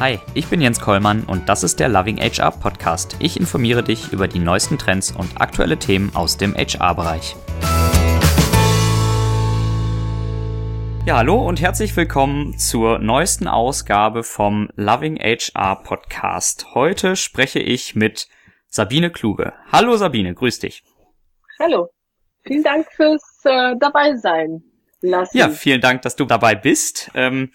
Hi, ich bin Jens Kollmann und das ist der Loving HR Podcast. Ich informiere dich über die neuesten Trends und aktuelle Themen aus dem HR-Bereich. Ja, hallo und herzlich willkommen zur neuesten Ausgabe vom Loving HR Podcast. Heute spreche ich mit Sabine Kluge. Hallo Sabine, grüß dich. Hallo, vielen Dank fürs äh, dabei sein lassen. Ja, vielen Dank, dass du dabei bist. Ähm,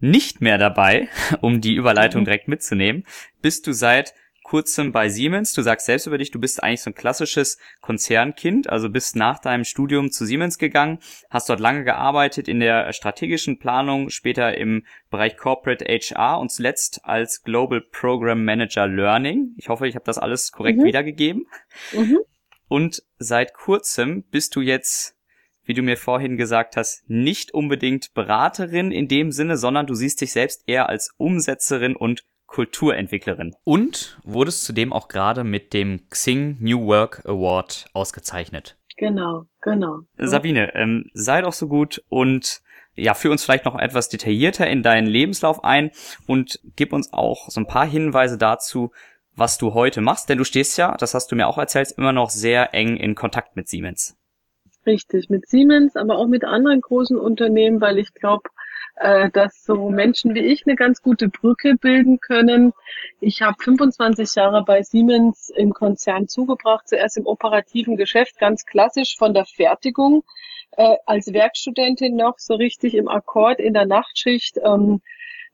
nicht mehr dabei, um die Überleitung mhm. direkt mitzunehmen, bist du seit kurzem bei Siemens. Du sagst selbst über dich, du bist eigentlich so ein klassisches Konzernkind, also bist nach deinem Studium zu Siemens gegangen, hast dort lange gearbeitet in der strategischen Planung, später im Bereich Corporate HR und zuletzt als Global Program Manager Learning. Ich hoffe, ich habe das alles korrekt mhm. wiedergegeben. Mhm. Und seit kurzem bist du jetzt wie du mir vorhin gesagt hast, nicht unbedingt Beraterin in dem Sinne, sondern du siehst dich selbst eher als Umsetzerin und Kulturentwicklerin. Und wurdest zudem auch gerade mit dem Xing New Work Award ausgezeichnet. Genau, genau. Sabine, ähm, sei doch so gut und ja, führ uns vielleicht noch etwas detaillierter in deinen Lebenslauf ein und gib uns auch so ein paar Hinweise dazu, was du heute machst, denn du stehst ja, das hast du mir auch erzählt, immer noch sehr eng in Kontakt mit Siemens. Richtig, mit Siemens, aber auch mit anderen großen Unternehmen, weil ich glaube, äh, dass so Menschen wie ich eine ganz gute Brücke bilden können. Ich habe 25 Jahre bei Siemens im Konzern zugebracht, zuerst im operativen Geschäft, ganz klassisch von der Fertigung, äh, als Werkstudentin noch so richtig im Akkord in der Nachtschicht. Ähm,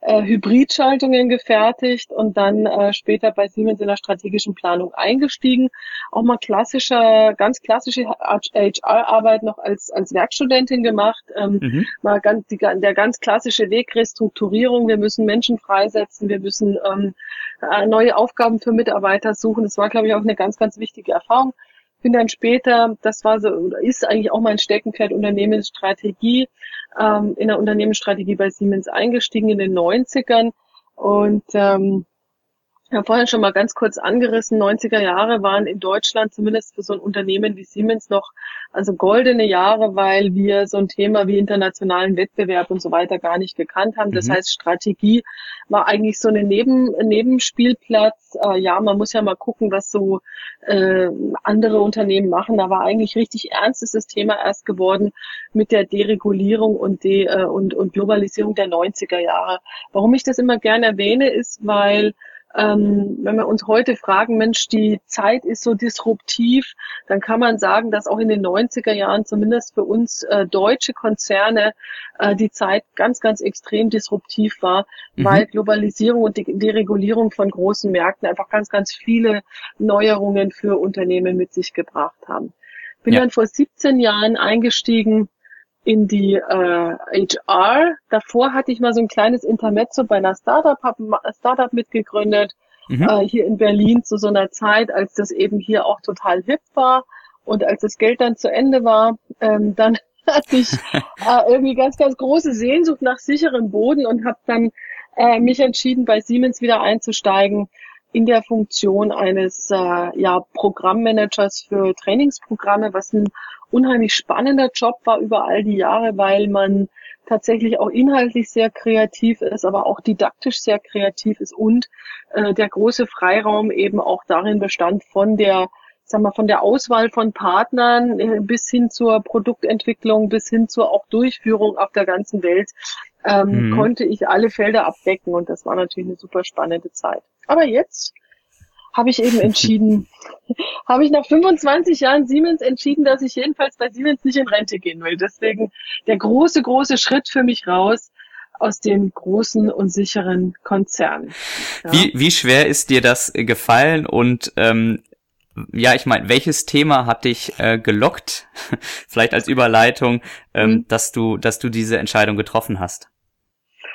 äh, Hybridschaltungen gefertigt und dann äh, später bei Siemens in der strategischen Planung eingestiegen. Auch mal klassischer, ganz klassische HR-Arbeit noch als, als Werkstudentin gemacht. Ähm, mhm. Mal ganz, die, der ganz klassische Weg Restrukturierung. Wir müssen Menschen freisetzen. Wir müssen ähm, äh, neue Aufgaben für Mitarbeiter suchen. Das war, glaube ich, auch eine ganz, ganz wichtige Erfahrung bin dann später, das war so, ist eigentlich auch mein Steckenpferd Unternehmensstrategie, ähm, in der Unternehmensstrategie bei Siemens eingestiegen in den 90ern und ähm, ich habe vorhin schon mal ganz kurz angerissen, 90er Jahre waren in Deutschland zumindest für so ein Unternehmen wie Siemens noch also goldene Jahre, weil wir so ein Thema wie internationalen Wettbewerb und so weiter gar nicht gekannt haben. Das mhm. heißt, Strategie war eigentlich so eine Neben Nebenspielplatz. Äh, ja, man muss ja mal gucken, was so äh, andere Unternehmen machen. Da war eigentlich richtig ernst ist das Thema erst geworden mit der Deregulierung und, de, äh, und, und Globalisierung der 90er Jahre. Warum ich das immer gerne erwähne, ist, weil ähm, wenn wir uns heute fragen, Mensch, die Zeit ist so disruptiv, dann kann man sagen, dass auch in den 90er Jahren zumindest für uns äh, deutsche Konzerne äh, die Zeit ganz, ganz extrem disruptiv war, mhm. weil Globalisierung und die Deregulierung von großen Märkten einfach ganz, ganz viele Neuerungen für Unternehmen mit sich gebracht haben. Bin ja. dann vor 17 Jahren eingestiegen in die äh, HR. Davor hatte ich mal so ein kleines Intermezzo bei einer Startup, Startup mitgegründet, mhm. äh, hier in Berlin zu so einer Zeit, als das eben hier auch total hip war. Und als das Geld dann zu Ende war, ähm, dann hatte ich äh, irgendwie ganz, ganz große Sehnsucht nach sicherem Boden und habe dann äh, mich entschieden, bei Siemens wieder einzusteigen in der Funktion eines äh, ja, Programmmanagers für Trainingsprogramme, was ein unheimlich spannender Job war über all die Jahre, weil man tatsächlich auch inhaltlich sehr kreativ ist, aber auch didaktisch sehr kreativ ist und äh, der große Freiraum eben auch darin bestand von der sagen wir, von der Auswahl von Partnern äh, bis hin zur Produktentwicklung, bis hin zur auch Durchführung auf der ganzen Welt, ähm, mhm. konnte ich alle Felder abdecken und das war natürlich eine super spannende Zeit. Aber jetzt habe ich eben entschieden, habe ich nach 25 Jahren Siemens entschieden, dass ich jedenfalls bei Siemens nicht in Rente gehen will. Deswegen der große, große Schritt für mich raus aus dem großen und sicheren Konzern. Ja. Wie, wie schwer ist dir das gefallen und ähm, ja, ich meine, welches Thema hat dich äh, gelockt, vielleicht als Überleitung, ähm, mhm. dass du, dass du diese Entscheidung getroffen hast?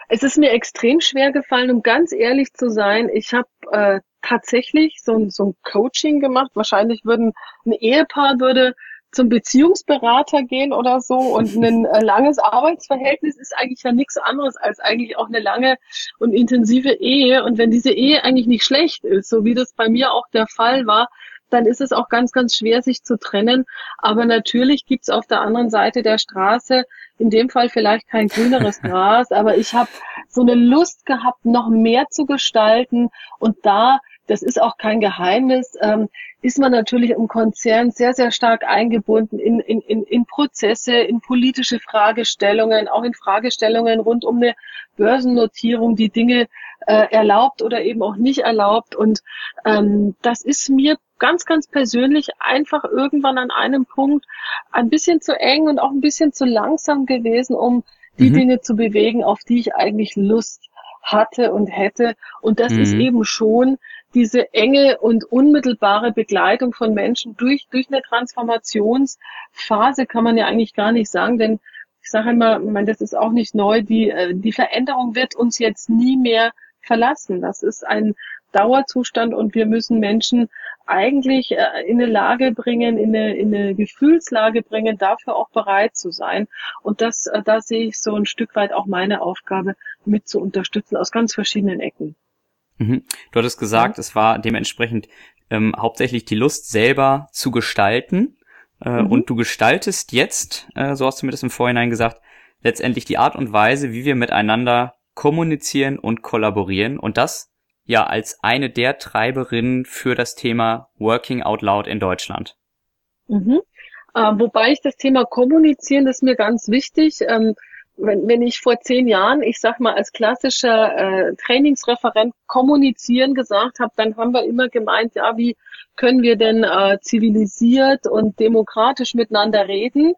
Es ist mir extrem schwer gefallen, um ganz ehrlich zu sein. Ich habe äh, tatsächlich so ein, so ein Coaching gemacht. Wahrscheinlich würden ein Ehepaar würde zum Beziehungsberater gehen oder so und ein äh, langes Arbeitsverhältnis ist eigentlich ja nichts anderes als eigentlich auch eine lange und intensive Ehe und wenn diese Ehe eigentlich nicht schlecht ist, so wie das bei mir auch der Fall war, dann ist es auch ganz, ganz schwer, sich zu trennen. Aber natürlich gibt's auf der anderen Seite der Straße, in dem Fall vielleicht kein grüneres Gras, aber ich habe so eine Lust gehabt, noch mehr zu gestalten. Und da, das ist auch kein Geheimnis, ähm, ist man natürlich im Konzern sehr, sehr stark eingebunden in, in, in, in Prozesse, in politische Fragestellungen, auch in Fragestellungen rund um eine Börsennotierung, die Dinge äh, erlaubt oder eben auch nicht erlaubt. Und ähm, das ist mir ganz, ganz persönlich einfach irgendwann an einem Punkt ein bisschen zu eng und auch ein bisschen zu langsam gewesen, um die mhm. Dinge zu bewegen, auf die ich eigentlich Lust hatte und hätte. Und das mhm. ist eben schon diese enge und unmittelbare Begleitung von Menschen durch, durch eine Transformationsphase kann man ja eigentlich gar nicht sagen, denn ich sage immer, ich meine, das ist auch nicht neu, die, äh, die Veränderung wird uns jetzt nie mehr verlassen. Das ist ein Dauerzustand und wir müssen Menschen eigentlich äh, in eine Lage bringen, in eine, in eine Gefühlslage bringen, dafür auch bereit zu sein. Und das, äh, da sehe ich so ein Stück weit auch meine Aufgabe, mit zu unterstützen aus ganz verschiedenen Ecken. Mhm. Du hattest gesagt, ja. es war dementsprechend ähm, hauptsächlich die Lust selber zu gestalten. Äh, mhm. Und du gestaltest jetzt, äh, so hast du mir das im Vorhinein gesagt, letztendlich die Art und Weise, wie wir miteinander kommunizieren und kollaborieren. Und das ja als eine der Treiberinnen für das Thema Working Out Loud in Deutschland. Mhm. Äh, wobei ich das Thema Kommunizieren, das ist mir ganz wichtig. Ähm, wenn, wenn ich vor zehn Jahren, ich sag mal, als klassischer äh, Trainingsreferent kommunizieren gesagt habe, dann haben wir immer gemeint, ja, wie können wir denn äh, zivilisiert und demokratisch miteinander reden?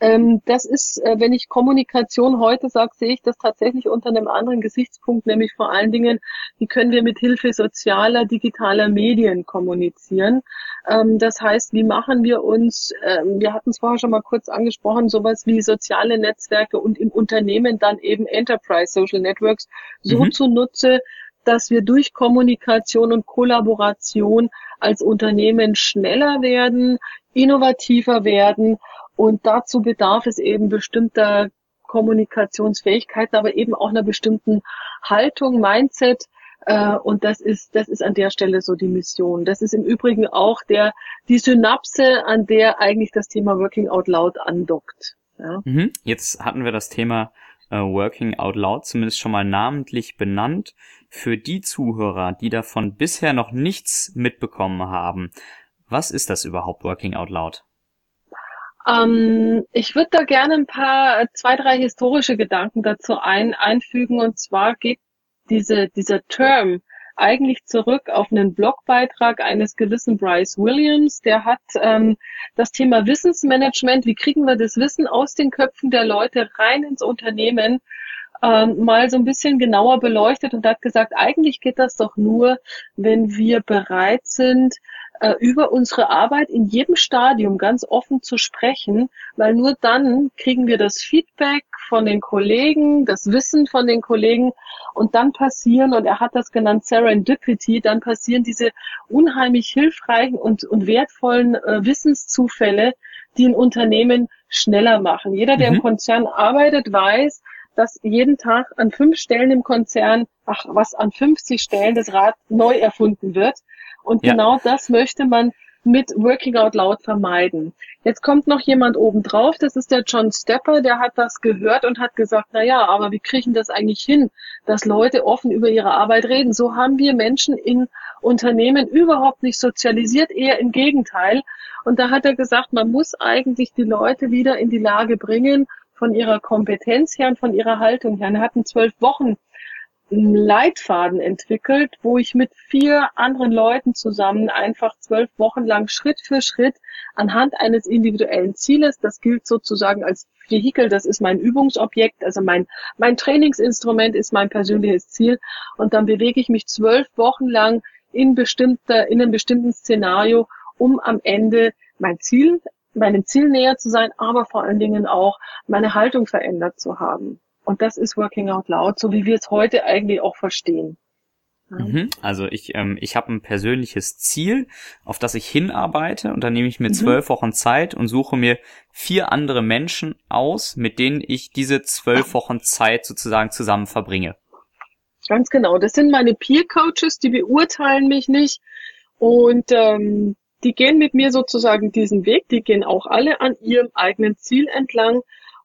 Ähm, das ist, äh, wenn ich Kommunikation heute sage, sehe ich das tatsächlich unter einem anderen Gesichtspunkt, nämlich vor allen Dingen, wie können wir mit Hilfe sozialer, digitaler Medien kommunizieren. Ähm, das heißt, wie machen wir uns, ähm, wir hatten es vorher schon mal kurz angesprochen, sowas wie soziale Netzwerke und im Unternehmen dann eben Enterprise Social Networks so mhm. zunutze, dass wir durch Kommunikation und Kollaboration als Unternehmen schneller werden, innovativer werden und dazu bedarf es eben bestimmter Kommunikationsfähigkeiten, aber eben auch einer bestimmten Haltung, Mindset. Äh, und das ist, das ist an der Stelle so die Mission. Das ist im Übrigen auch der, die Synapse, an der eigentlich das Thema Working Out Loud andockt. Ja. Mhm. Jetzt hatten wir das Thema äh, Working Out Loud zumindest schon mal namentlich benannt. Für die Zuhörer, die davon bisher noch nichts mitbekommen haben, was ist das überhaupt Working Out Loud? Ähm, ich würde da gerne ein paar, zwei, drei historische Gedanken dazu ein, einfügen. Und zwar geht diese, dieser Term eigentlich zurück auf einen Blogbeitrag eines gewissen Bryce Williams. Der hat ähm, das Thema Wissensmanagement, wie kriegen wir das Wissen aus den Köpfen der Leute rein ins Unternehmen, ähm, mal so ein bisschen genauer beleuchtet und hat gesagt, eigentlich geht das doch nur, wenn wir bereit sind, äh, über unsere Arbeit in jedem Stadium ganz offen zu sprechen, weil nur dann kriegen wir das Feedback von den Kollegen, das Wissen von den Kollegen und dann passieren, und er hat das genannt Serendipity, dann passieren diese unheimlich hilfreichen und, und wertvollen äh, Wissenszufälle, die ein Unternehmen schneller machen. Jeder, der mhm. im Konzern arbeitet, weiß, dass jeden Tag an fünf Stellen im Konzern, ach was, an 50 Stellen das Rad neu erfunden wird. Und ja. genau das möchte man mit Working Out Loud vermeiden. Jetzt kommt noch jemand oben drauf, das ist der John Stepper, der hat das gehört und hat gesagt, na ja, aber wie kriegen das eigentlich hin, dass Leute offen über ihre Arbeit reden? So haben wir Menschen in Unternehmen überhaupt nicht sozialisiert, eher im Gegenteil. Und da hat er gesagt, man muss eigentlich die Leute wieder in die Lage bringen, von ihrer Kompetenz her und von ihrer Haltung her. Er hat einen zwölf Wochen einen Leitfaden entwickelt, wo ich mit vier anderen Leuten zusammen einfach zwölf Wochen lang Schritt für Schritt anhand eines individuellen Zieles, das gilt sozusagen als Vehikel, das ist mein Übungsobjekt, also mein, mein Trainingsinstrument ist mein persönliches Ziel und dann bewege ich mich zwölf Wochen lang in bestimmter, in einem bestimmten Szenario, um am Ende mein Ziel, meinem Ziel näher zu sein, aber vor allen Dingen auch meine Haltung verändert zu haben. Und das ist Working Out Loud, so wie wir es heute eigentlich auch verstehen. Mhm. Also ich, ähm, ich habe ein persönliches Ziel, auf das ich hinarbeite und dann nehme ich mir mhm. zwölf Wochen Zeit und suche mir vier andere Menschen aus, mit denen ich diese zwölf Wochen Zeit sozusagen zusammen verbringe. Ganz genau. Das sind meine Peer Coaches, die beurteilen mich nicht und ähm, die gehen mit mir sozusagen diesen Weg, die gehen auch alle an ihrem eigenen Ziel entlang.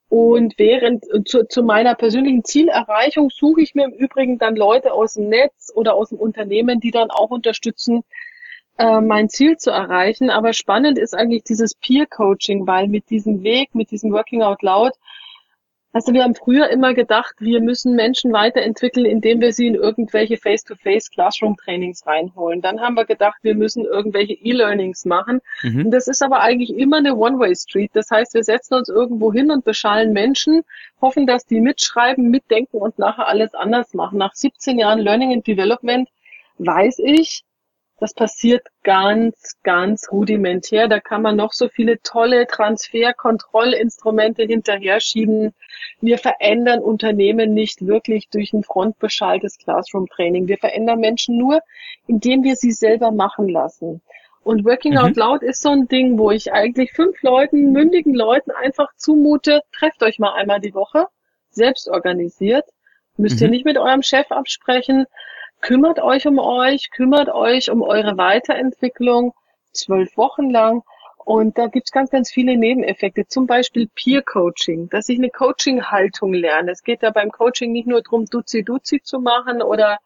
Und während zu, zu meiner persönlichen Zielerreichung suche ich mir im Übrigen dann Leute aus dem Netz oder aus dem Unternehmen, die dann auch unterstützen, äh, mein Ziel zu erreichen. Aber spannend ist eigentlich dieses Peer Coaching, weil mit diesem Weg, mit diesem Working Out Loud, also wir haben früher immer gedacht, wir müssen Menschen weiterentwickeln, indem wir sie in irgendwelche Face-to-Face Classroom-Trainings reinholen. Dann haben wir gedacht, wir müssen irgendwelche E-Learnings machen. Mhm. Und das ist aber eigentlich immer eine One-Way-Street. Das heißt, wir setzen uns irgendwo hin und beschallen Menschen, hoffen, dass die mitschreiben, mitdenken und nachher alles anders machen. Nach 17 Jahren Learning and Development weiß ich, das passiert ganz, ganz rudimentär. Da kann man noch so viele tolle Transferkontrollinstrumente hinterher schieben. Wir verändern Unternehmen nicht wirklich durch ein frontbeschaltes Classroom-Training. Wir verändern Menschen nur, indem wir sie selber machen lassen. Und Working mhm. Out Loud ist so ein Ding, wo ich eigentlich fünf Leuten, mündigen Leuten einfach zumute, trefft euch mal einmal die Woche, selbst organisiert. Müsst mhm. ihr nicht mit eurem Chef absprechen, kümmert euch um euch, kümmert euch um eure Weiterentwicklung zwölf Wochen lang. Und da gibt's ganz, ganz viele Nebeneffekte, zum Beispiel Peer Coaching, dass ich eine Coaching-Haltung lerne. Es geht ja beim Coaching nicht nur darum, Duzi-Duzi zu machen oder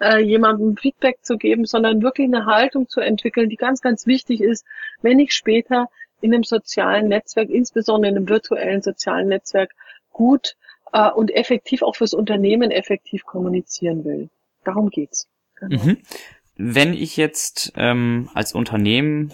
äh, jemandem Feedback zu geben, sondern wirklich eine Haltung zu entwickeln, die ganz, ganz wichtig ist, wenn ich später in einem sozialen Netzwerk, insbesondere in einem virtuellen sozialen Netzwerk, gut äh, und effektiv auch fürs Unternehmen effektiv kommunizieren will. Darum geht's. Genau. Mhm. Wenn ich jetzt ähm, als Unternehmen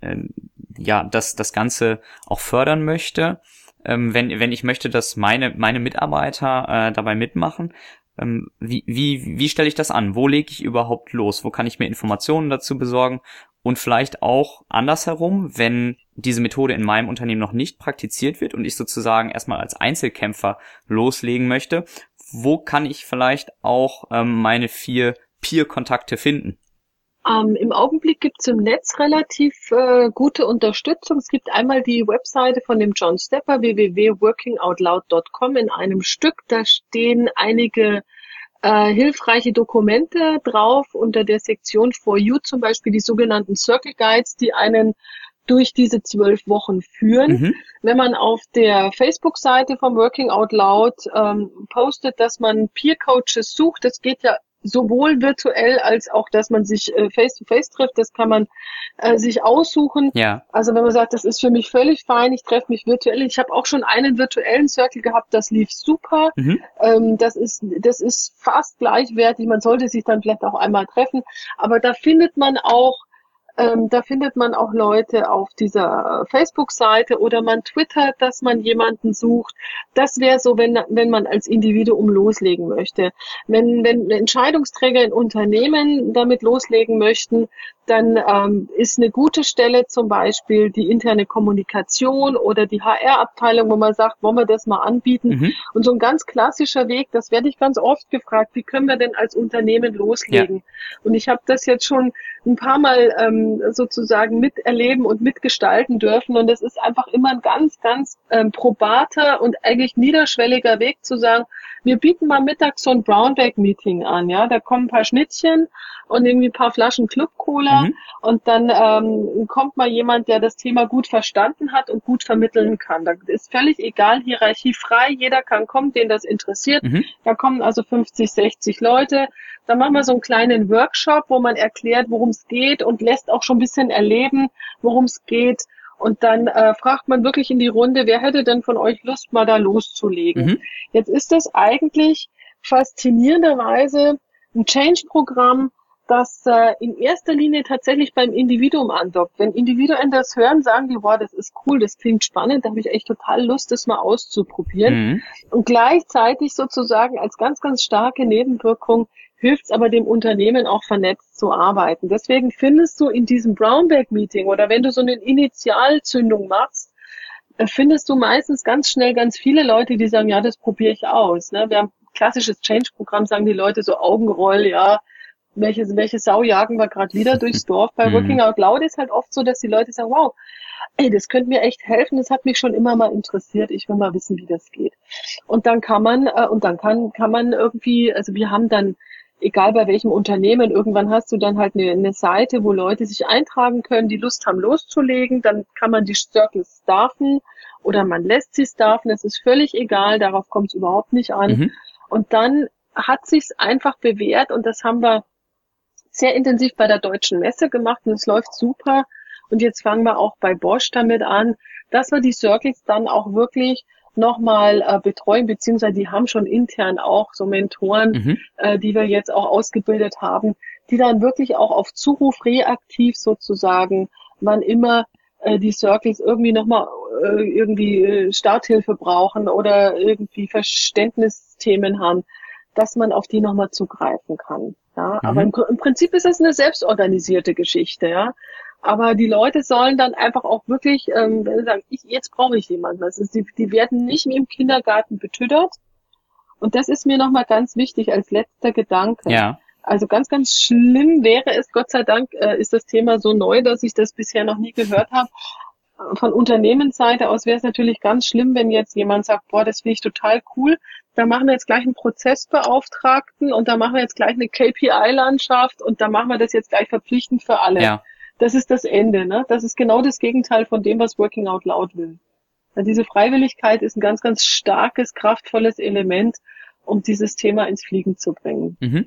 ähm, ja das das Ganze auch fördern möchte, ähm, wenn wenn ich möchte, dass meine meine Mitarbeiter äh, dabei mitmachen, ähm, wie wie wie stelle ich das an? Wo lege ich überhaupt los? Wo kann ich mir Informationen dazu besorgen? Und vielleicht auch andersherum, wenn diese Methode in meinem Unternehmen noch nicht praktiziert wird und ich sozusagen erstmal als Einzelkämpfer loslegen möchte, wo kann ich vielleicht auch ähm, meine vier Peer-Kontakte finden? Ähm, Im Augenblick gibt es im Netz relativ äh, gute Unterstützung. Es gibt einmal die Webseite von dem John Stepper, www.workingoutloud.com in einem Stück. Da stehen einige äh, hilfreiche Dokumente drauf unter der Sektion For You, zum Beispiel die sogenannten Circle Guides, die einen durch diese zwölf Wochen führen. Mhm. Wenn man auf der Facebook-Seite vom Working Out Loud ähm, postet, dass man Peer-Coaches sucht, das geht ja sowohl virtuell als auch, dass man sich äh, face-to-face trifft, das kann man äh, sich aussuchen. Ja. Also wenn man sagt, das ist für mich völlig fein, ich treffe mich virtuell. Ich habe auch schon einen virtuellen Circle gehabt, das lief super. Mhm. Ähm, das ist das ist fast gleichwertig. Man sollte sich dann vielleicht auch einmal treffen, aber da findet man auch ähm, da findet man auch Leute auf dieser Facebook-Seite oder man twittert, dass man jemanden sucht. Das wäre so, wenn, wenn man als Individuum loslegen möchte. Wenn, wenn Entscheidungsträger in Unternehmen damit loslegen möchten, dann ähm, ist eine gute Stelle zum Beispiel die interne Kommunikation oder die HR-Abteilung, wo man sagt, wollen wir das mal anbieten? Mhm. Und so ein ganz klassischer Weg, das werde ich ganz oft gefragt, wie können wir denn als Unternehmen loslegen? Ja. Und ich habe das jetzt schon ein paar Mal ähm, sozusagen miterleben und mitgestalten dürfen. Und es ist einfach immer ein ganz, ganz ähm, probater und eigentlich niederschwelliger Weg zu sagen, wir bieten mal mittags so ein Brownback-Meeting an, ja. Da kommen ein paar Schnittchen und irgendwie ein paar Flaschen Club-Cola mhm. und dann ähm, kommt mal jemand, der das Thema gut verstanden hat und gut vermitteln kann. Da ist völlig egal, hierarchiefrei, jeder kann kommen, den das interessiert. Mhm. Da kommen also 50, 60 Leute. Dann machen wir so einen kleinen Workshop, wo man erklärt, worum es geht und lässt auch schon ein bisschen erleben, worum es geht. Und dann äh, fragt man wirklich in die Runde, wer hätte denn von euch Lust, mal da loszulegen? Mhm. Jetzt ist das eigentlich faszinierenderweise ein Change-Programm, das äh, in erster Linie tatsächlich beim Individuum andockt. Wenn Individuen das hören, sagen die, boah, das ist cool, das klingt spannend, da habe ich echt total Lust, das mal auszuprobieren. Mhm. Und gleichzeitig sozusagen als ganz, ganz starke Nebenwirkung hilft es aber dem Unternehmen auch vernetzt zu arbeiten. Deswegen findest du in diesem Brownback-Meeting oder wenn du so eine Initialzündung machst, äh, findest du meistens ganz schnell ganz viele Leute, die sagen, ja, das probiere ich aus. Ne? Wir haben klassisches Change-Programm, sagen die Leute so Augenroll, ja, welche, welche Sau jagen wir gerade wieder durchs Dorf. Bei. Working Out Loud ist halt oft so, dass die Leute sagen, wow, ey, das könnte mir echt helfen, das hat mich schon immer mal interessiert, ich will mal wissen, wie das geht. Und dann kann man, äh, und dann kann, kann man irgendwie, also wir haben dann egal bei welchem Unternehmen, irgendwann hast du dann halt eine, eine Seite, wo Leute sich eintragen können, die Lust haben loszulegen. Dann kann man die Circles starten oder man lässt sie starten. Es ist völlig egal, darauf kommt es überhaupt nicht an. Mhm. Und dann hat sich's einfach bewährt und das haben wir sehr intensiv bei der deutschen Messe gemacht und es läuft super. Und jetzt fangen wir auch bei Bosch damit an, dass wir die Circles dann auch wirklich nochmal äh, betreuen, beziehungsweise die haben schon intern auch so Mentoren, mhm. äh, die wir jetzt auch ausgebildet haben, die dann wirklich auch auf Zuruf reaktiv sozusagen, man immer äh, die Circles irgendwie nochmal äh, irgendwie äh, Starthilfe brauchen oder irgendwie Verständnisthemen haben, dass man auf die nochmal zugreifen kann. Ja, mhm. aber im, im, Prinzip ist das eine selbstorganisierte Geschichte, ja. Aber die Leute sollen dann einfach auch wirklich, ähm, wenn sie sagen, ich, jetzt brauche ich jemanden. Das ist, die, die werden nicht wie im Kindergarten betüttert. Und das ist mir nochmal ganz wichtig als letzter Gedanke. Ja. Also ganz, ganz schlimm wäre es, Gott sei Dank äh, ist das Thema so neu, dass ich das bisher noch nie gehört habe. Von Unternehmensseite aus wäre es natürlich ganz schlimm, wenn jetzt jemand sagt, boah, das finde ich total cool, da machen wir jetzt gleich einen Prozessbeauftragten und da machen wir jetzt gleich eine KPI-Landschaft und da machen wir das jetzt gleich verpflichtend für alle. Ja das ist das Ende. Ne? Das ist genau das Gegenteil von dem, was Working Out Loud will. Also diese Freiwilligkeit ist ein ganz, ganz starkes, kraftvolles Element, um dieses Thema ins Fliegen zu bringen. Mhm.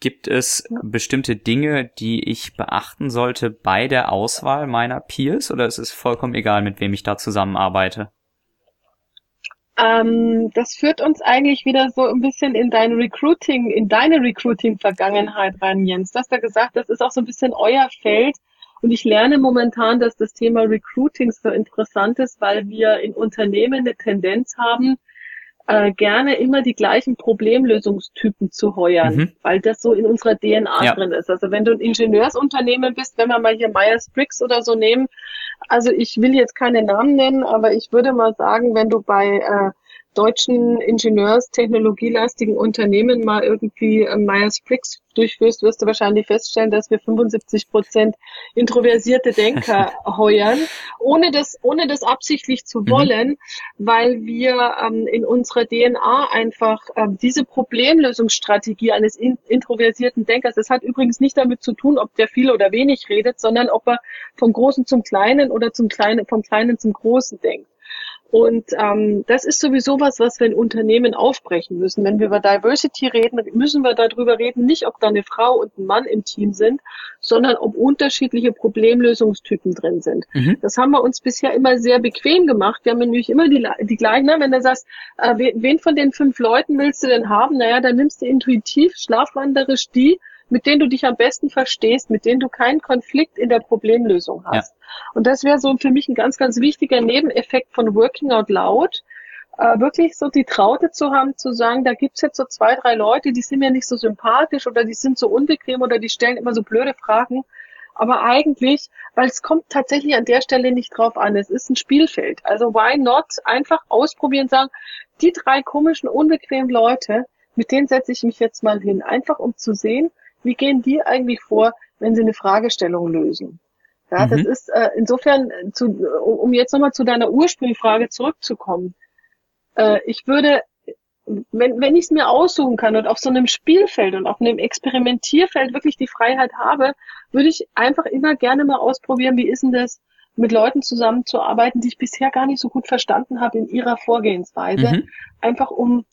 Gibt es ja. bestimmte Dinge, die ich beachten sollte bei der Auswahl meiner Peers oder ist es vollkommen egal, mit wem ich da zusammenarbeite? Ähm, das führt uns eigentlich wieder so ein bisschen in dein Recruiting, in deine Recruiting-Vergangenheit rein, Jens. Du hast ja gesagt, das ist auch so ein bisschen euer Feld. Und ich lerne momentan, dass das Thema Recruiting so interessant ist, weil wir in Unternehmen eine Tendenz haben, äh, gerne immer die gleichen Problemlösungstypen zu heuern, mhm. weil das so in unserer DNA ja. drin ist. Also wenn du ein Ingenieursunternehmen bist, wenn wir mal hier Myers-Briggs oder so nehmen, also ich will jetzt keine Namen nennen, aber ich würde mal sagen, wenn du bei äh, deutschen Ingenieurstechnologielastigen Unternehmen mal irgendwie äh, Myers-Briggs durchführst, wirst du wahrscheinlich feststellen, dass wir 75 Prozent introversierte Denker heuern, ohne das, ohne das absichtlich zu mhm. wollen, mhm. weil wir ähm, in unserer DNA einfach ähm, diese Problemlösungsstrategie eines in, introversierten Denkers, das hat übrigens nicht damit zu tun, ob der viel oder wenig redet, sondern ob er vom Großen zum Kleinen oder zum Kleinen, vom Kleinen zum Großen denkt. Und ähm, das ist sowieso was, was wir in Unternehmen aufbrechen müssen. Wenn wir über Diversity reden, müssen wir darüber reden, nicht ob da eine Frau und ein Mann im Team sind, sondern ob unterschiedliche Problemlösungstypen drin sind. Mhm. Das haben wir uns bisher immer sehr bequem gemacht. Wir haben nämlich immer die, die gleichen, ne? wenn du sagst, äh, wen von den fünf Leuten willst du denn haben? Naja, dann nimmst du intuitiv, schlafwanderisch die, mit denen du dich am besten verstehst, mit denen du keinen Konflikt in der Problemlösung hast. Ja. Und das wäre so für mich ein ganz, ganz wichtiger Nebeneffekt von Working Out Loud, äh, wirklich so die Traute zu haben, zu sagen, da gibt's jetzt so zwei, drei Leute, die sind mir nicht so sympathisch oder die sind so unbequem oder die stellen immer so blöde Fragen. Aber eigentlich, weil es kommt tatsächlich an der Stelle nicht drauf an, es ist ein Spielfeld. Also why not einfach ausprobieren, sagen, die drei komischen, unbequemen Leute, mit denen setze ich mich jetzt mal hin, einfach um zu sehen, wie gehen die eigentlich vor, wenn sie eine Fragestellung lösen? Ja, mhm. das ist äh, insofern, zu, um jetzt nochmal zu deiner Ursprungsfrage zurückzukommen. Äh, ich würde, wenn, wenn ich es mir aussuchen kann und auf so einem Spielfeld und auf einem Experimentierfeld wirklich die Freiheit habe, würde ich einfach immer gerne mal ausprobieren, wie ist denn das, mit Leuten zusammenzuarbeiten, die ich bisher gar nicht so gut verstanden habe in ihrer Vorgehensweise. Mhm. Einfach um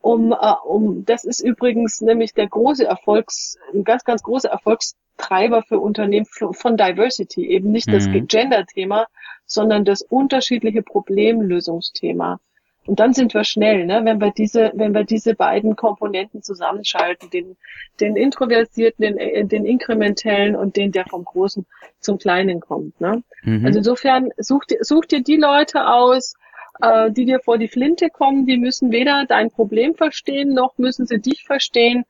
um, äh, um, das ist übrigens nämlich der große Erfolgs, ein ganz, ganz großer Erfolgstreiber für Unternehmen von Diversity, eben nicht mhm. das Gender-Thema, sondern das unterschiedliche Problemlösungsthema. Und dann sind wir schnell, ne? wenn wir diese, wenn wir diese beiden Komponenten zusammenschalten, den, den introversierten, den, äh, den inkrementellen und den, der vom Großen zum Kleinen kommt. Ne? Mhm. Also insofern such dir, such dir die Leute aus, äh, die dir vor die Flinte kommen, die müssen weder dein Problem verstehen, noch müssen sie dich verstehen.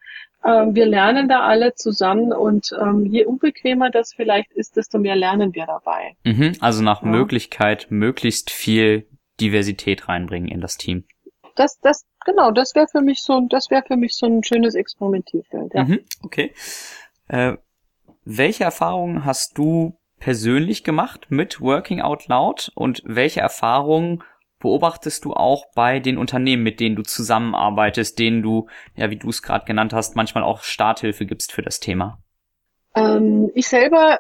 Ähm, wir lernen da alle zusammen und ähm, je unbequemer das vielleicht ist, desto mehr lernen wir dabei. Mhm, also nach ja. Möglichkeit möglichst viel Diversität reinbringen in das Team. Das, das, genau, das wäre für mich so, das wäre für mich so ein schönes Experimentierfeld. Ja. Mhm, okay. Äh, welche Erfahrungen hast du persönlich gemacht mit Working Out Loud und welche Erfahrungen beobachtest du auch bei den Unternehmen, mit denen du zusammenarbeitest, denen du, ja, wie du es gerade genannt hast, manchmal auch Starthilfe gibst für das Thema? Ähm, ich selber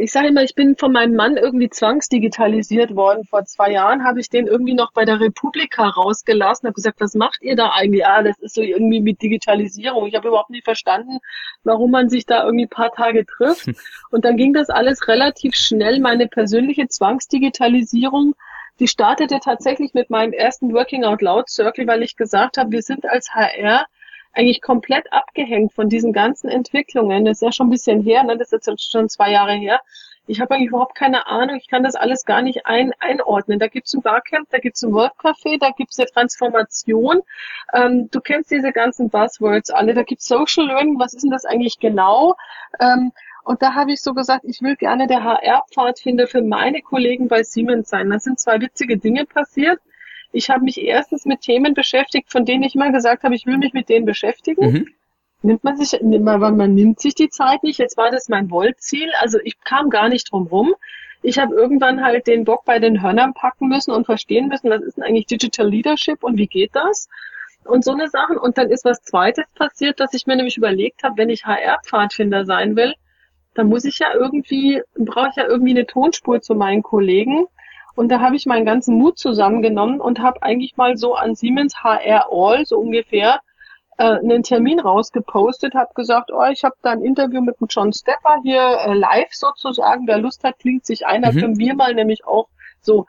ich sage immer, ich bin von meinem Mann irgendwie zwangsdigitalisiert worden. Vor zwei Jahren habe ich den irgendwie noch bei der Republika rausgelassen, habe gesagt, was macht ihr da eigentlich? Ah, das ist so irgendwie mit Digitalisierung. Ich habe überhaupt nicht verstanden, warum man sich da irgendwie paar Tage trifft. Und dann ging das alles relativ schnell. Meine persönliche Zwangsdigitalisierung, die startete tatsächlich mit meinem ersten Working Out Loud Circle, weil ich gesagt habe, wir sind als HR eigentlich komplett abgehängt von diesen ganzen Entwicklungen. Das ist ja schon ein bisschen her, ne? das ist jetzt schon zwei Jahre her. Ich habe eigentlich überhaupt keine Ahnung, ich kann das alles gar nicht ein, einordnen. Da gibt's ein Barcamp, da gibt's ein Workcafé, da gibt's eine Transformation. Ähm, du kennst diese ganzen Buzzwords alle, da gibt's Social Learning, was ist denn das eigentlich genau? Ähm, und da habe ich so gesagt, ich will gerne der HR-Pfadfinder für meine Kollegen bei Siemens sein. Da sind zwei witzige Dinge passiert. Ich habe mich erstens mit Themen beschäftigt, von denen ich mal gesagt habe, ich will mich mit denen beschäftigen. Mhm. Nimmt man sich, man, man nimmt sich die Zeit nicht. Jetzt war das mein Wollziel. Also ich kam gar nicht drum rum. Ich habe irgendwann halt den Bock bei den Hörnern packen müssen und verstehen müssen, was ist denn eigentlich Digital Leadership und wie geht das? Und so eine Sachen. Und dann ist was Zweites passiert, dass ich mir nämlich überlegt habe, wenn ich HR-Pfadfinder sein will, dann muss ich ja irgendwie, brauche ich ja irgendwie eine Tonspur zu meinen Kollegen. Und da habe ich meinen ganzen Mut zusammengenommen und habe eigentlich mal so an Siemens HR All so ungefähr äh, einen Termin rausgepostet, habe gesagt, oh, ich habe da ein Interview mit dem John Stepper hier äh, live sozusagen. Wer Lust hat, klingt sich einer, mhm. können wir mal nämlich auch so.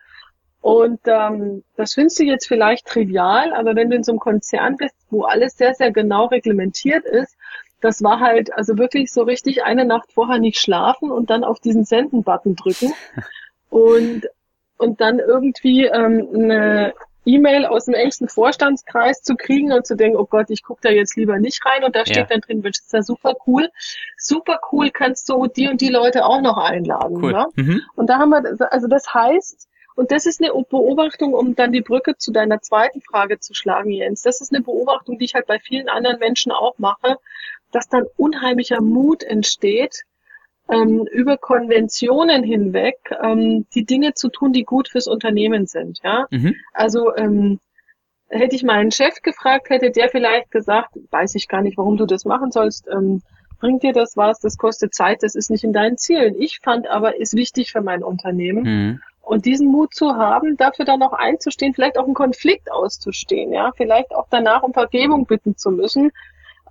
Und ähm, das findest du jetzt vielleicht trivial, aber wenn du in so einem Konzern bist, wo alles sehr, sehr genau reglementiert ist, das war halt also wirklich so richtig eine Nacht vorher nicht schlafen und dann auf diesen Senden-Button drücken. Und und dann irgendwie ähm, eine E-Mail aus dem engsten Vorstandskreis zu kriegen und zu denken, oh Gott, ich gucke da jetzt lieber nicht rein und da steht ja. dann drin, das ist ja super cool. Super cool, kannst du die und die Leute auch noch einladen. Cool. Ne? Mhm. Und da haben wir, also das heißt, und das ist eine Beobachtung, um dann die Brücke zu deiner zweiten Frage zu schlagen, Jens. Das ist eine Beobachtung, die ich halt bei vielen anderen Menschen auch mache, dass dann unheimlicher Mut entsteht, ähm, über Konventionen hinweg ähm, die Dinge zu tun, die gut fürs Unternehmen sind. Ja, mhm. also ähm, hätte ich meinen Chef gefragt, hätte der vielleicht gesagt, weiß ich gar nicht, warum du das machen sollst. Ähm, bringt dir das was? Das kostet Zeit, das ist nicht in deinen Zielen. Ich fand aber, ist wichtig für mein Unternehmen. Mhm. Und diesen Mut zu haben, dafür dann auch einzustehen, vielleicht auch einen Konflikt auszustehen, ja, vielleicht auch danach um Vergebung bitten zu müssen.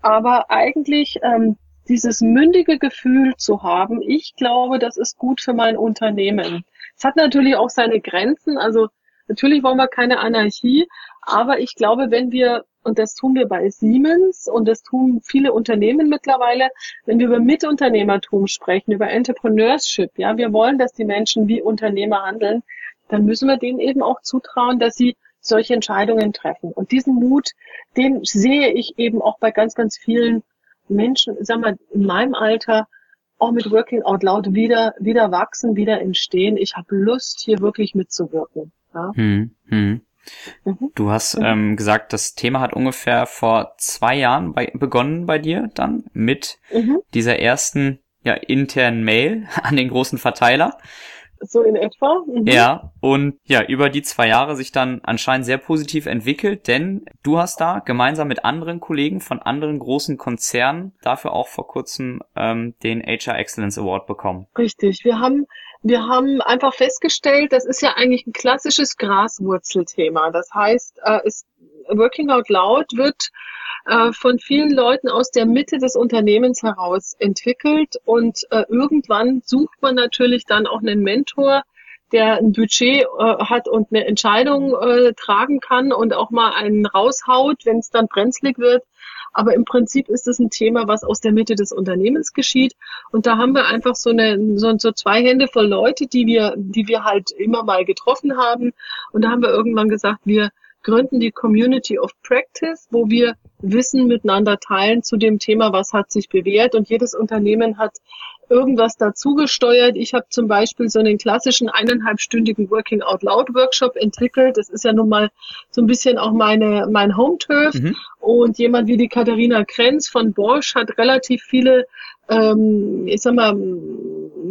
Aber eigentlich ähm, dieses mündige Gefühl zu haben, ich glaube, das ist gut für mein Unternehmen. Es hat natürlich auch seine Grenzen, also natürlich wollen wir keine Anarchie, aber ich glaube, wenn wir, und das tun wir bei Siemens und das tun viele Unternehmen mittlerweile, wenn wir über Mitunternehmertum sprechen, über Entrepreneurship, ja, wir wollen, dass die Menschen wie Unternehmer handeln, dann müssen wir denen eben auch zutrauen, dass sie solche Entscheidungen treffen. Und diesen Mut, den sehe ich eben auch bei ganz, ganz vielen Menschen, sag mal, in meinem Alter auch mit Working Out Loud wieder, wieder wachsen, wieder entstehen. Ich habe Lust, hier wirklich mitzuwirken. Ja? Hm, hm. Mhm. Du hast mhm. ähm, gesagt, das Thema hat ungefähr vor zwei Jahren bei, begonnen bei dir dann mit mhm. dieser ersten ja, internen Mail an den großen Verteiler so in etwa. Mhm. Ja, und ja, über die zwei Jahre sich dann anscheinend sehr positiv entwickelt, denn du hast da gemeinsam mit anderen Kollegen von anderen großen Konzernen dafür auch vor kurzem ähm, den HR Excellence Award bekommen. Richtig, wir haben wir haben einfach festgestellt, das ist ja eigentlich ein klassisches Graswurzelthema. Das heißt, äh, es, Working Out Loud wird äh, von vielen Leuten aus der Mitte des Unternehmens heraus entwickelt und äh, irgendwann sucht man natürlich dann auch einen Mentor, der ein Budget äh, hat und eine Entscheidung äh, tragen kann und auch mal einen raushaut, wenn es dann brenzlig wird. Aber im Prinzip ist es ein Thema, was aus der Mitte des Unternehmens geschieht. Und da haben wir einfach so eine, so, so zwei Hände voll Leute, die wir, die wir halt immer mal getroffen haben. Und da haben wir irgendwann gesagt, wir gründen die Community of Practice, wo wir Wissen miteinander teilen zu dem Thema, was hat sich bewährt. Und jedes Unternehmen hat irgendwas dazugesteuert. Ich habe zum Beispiel so einen klassischen eineinhalbstündigen Working Out Loud Workshop entwickelt. Das ist ja nun mal so ein bisschen auch meine mein Home Turf. Mhm. Und jemand wie die Katharina Krenz von Bosch hat relativ viele, ähm, ich sag mal,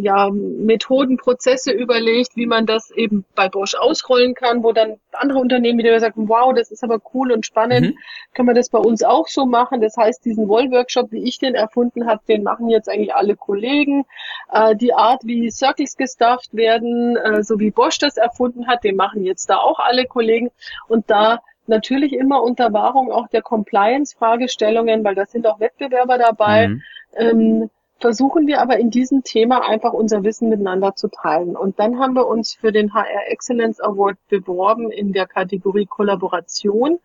ja, Methoden, Prozesse überlegt, wie man das eben bei Bosch ausrollen kann, wo dann andere Unternehmen wieder sagen, wow, das ist aber cool und spannend, mhm. können wir das bei uns auch so machen. Das heißt, diesen Woll-Workshop, wie ich den erfunden habe, den machen jetzt eigentlich alle Kollegen. Äh, die Art, wie Circles gestafft werden, äh, so wie Bosch das erfunden hat, den machen jetzt da auch alle Kollegen. Und da natürlich immer unter Wahrung auch der Compliance-Fragestellungen, weil da sind auch Wettbewerber dabei. Mhm. Ähm, versuchen wir aber in diesem Thema einfach unser Wissen miteinander zu teilen. Und dann haben wir uns für den HR Excellence Award beworben in der Kategorie Kollaboration.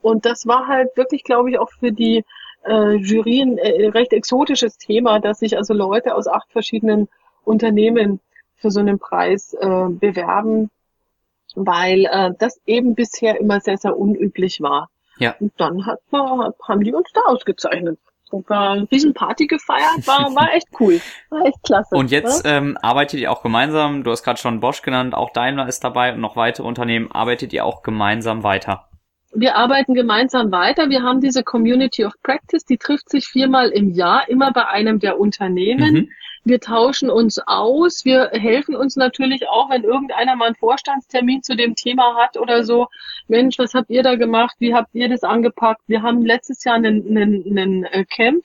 Und das war halt wirklich, glaube ich, auch für die äh, Jury ein äh, recht exotisches Thema, dass sich also Leute aus acht verschiedenen Unternehmen für so einen Preis äh, bewerben, weil äh, das eben bisher immer sehr, sehr unüblich war. Ja. Und dann hat man, haben die uns da ausgezeichnet eine riesen Party gefeiert, war, war echt cool. War echt klasse. Und jetzt ne? ähm, arbeitet ihr auch gemeinsam, du hast gerade schon Bosch genannt, auch Daimler ist dabei und noch weitere Unternehmen, arbeitet ihr auch gemeinsam weiter? Wir arbeiten gemeinsam weiter. Wir haben diese Community of Practice, die trifft sich viermal im Jahr, immer bei einem der Unternehmen. Mhm. Wir tauschen uns aus. Wir helfen uns natürlich auch, wenn irgendeiner mal einen Vorstandstermin zu dem Thema hat oder so. Mensch, was habt ihr da gemacht? Wie habt ihr das angepackt? Wir haben letztes Jahr einen, einen, einen äh, Camp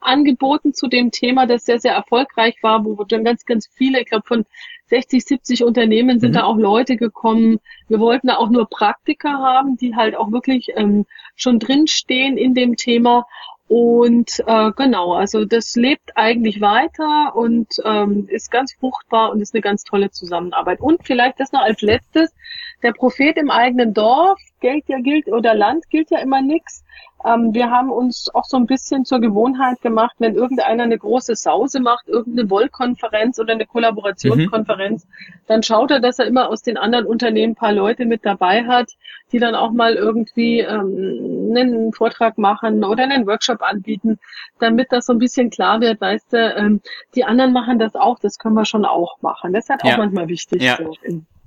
angeboten zu dem Thema, das sehr, sehr erfolgreich war, wo dann ganz, ganz viele, ich glaube von 60, 70 Unternehmen sind mhm. da auch Leute gekommen. Wir wollten da auch nur Praktiker haben, die halt auch wirklich ähm, schon drinstehen in dem Thema. Und äh, genau, also das lebt eigentlich weiter und ähm, ist ganz fruchtbar und ist eine ganz tolle Zusammenarbeit. Und vielleicht das noch als letztes, der Prophet im eigenen Dorf, Geld ja gilt oder Land gilt ja immer nichts. Ähm, wir haben uns auch so ein bisschen zur Gewohnheit gemacht, wenn irgendeiner eine große Sause macht, irgendeine Wollkonferenz oder eine Kollaborationskonferenz, mhm. dann schaut er, dass er immer aus den anderen Unternehmen ein paar Leute mit dabei hat, die dann auch mal irgendwie ähm, einen Vortrag machen oder einen Workshop anbieten, damit das so ein bisschen klar wird, weißt du, ähm, die anderen machen das auch, das können wir schon auch machen. Das ist halt ja. auch manchmal wichtig. Ja. So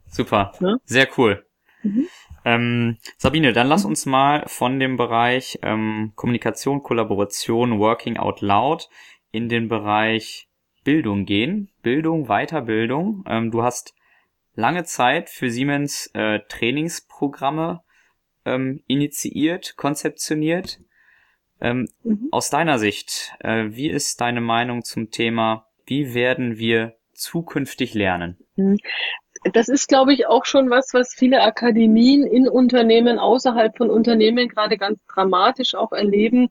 Super. Ne? Sehr cool. Mhm. Ähm, Sabine, dann lass uns mal von dem Bereich ähm, Kommunikation, Kollaboration, Working Out Loud in den Bereich Bildung gehen. Bildung, Weiterbildung. Ähm, du hast lange Zeit für Siemens äh, Trainingsprogramme ähm, initiiert, konzeptioniert. Ähm, mhm. Aus deiner Sicht, äh, wie ist deine Meinung zum Thema, wie werden wir zukünftig lernen? Das ist, glaube ich, auch schon was, was viele Akademien in Unternehmen, außerhalb von Unternehmen gerade ganz dramatisch auch erleben.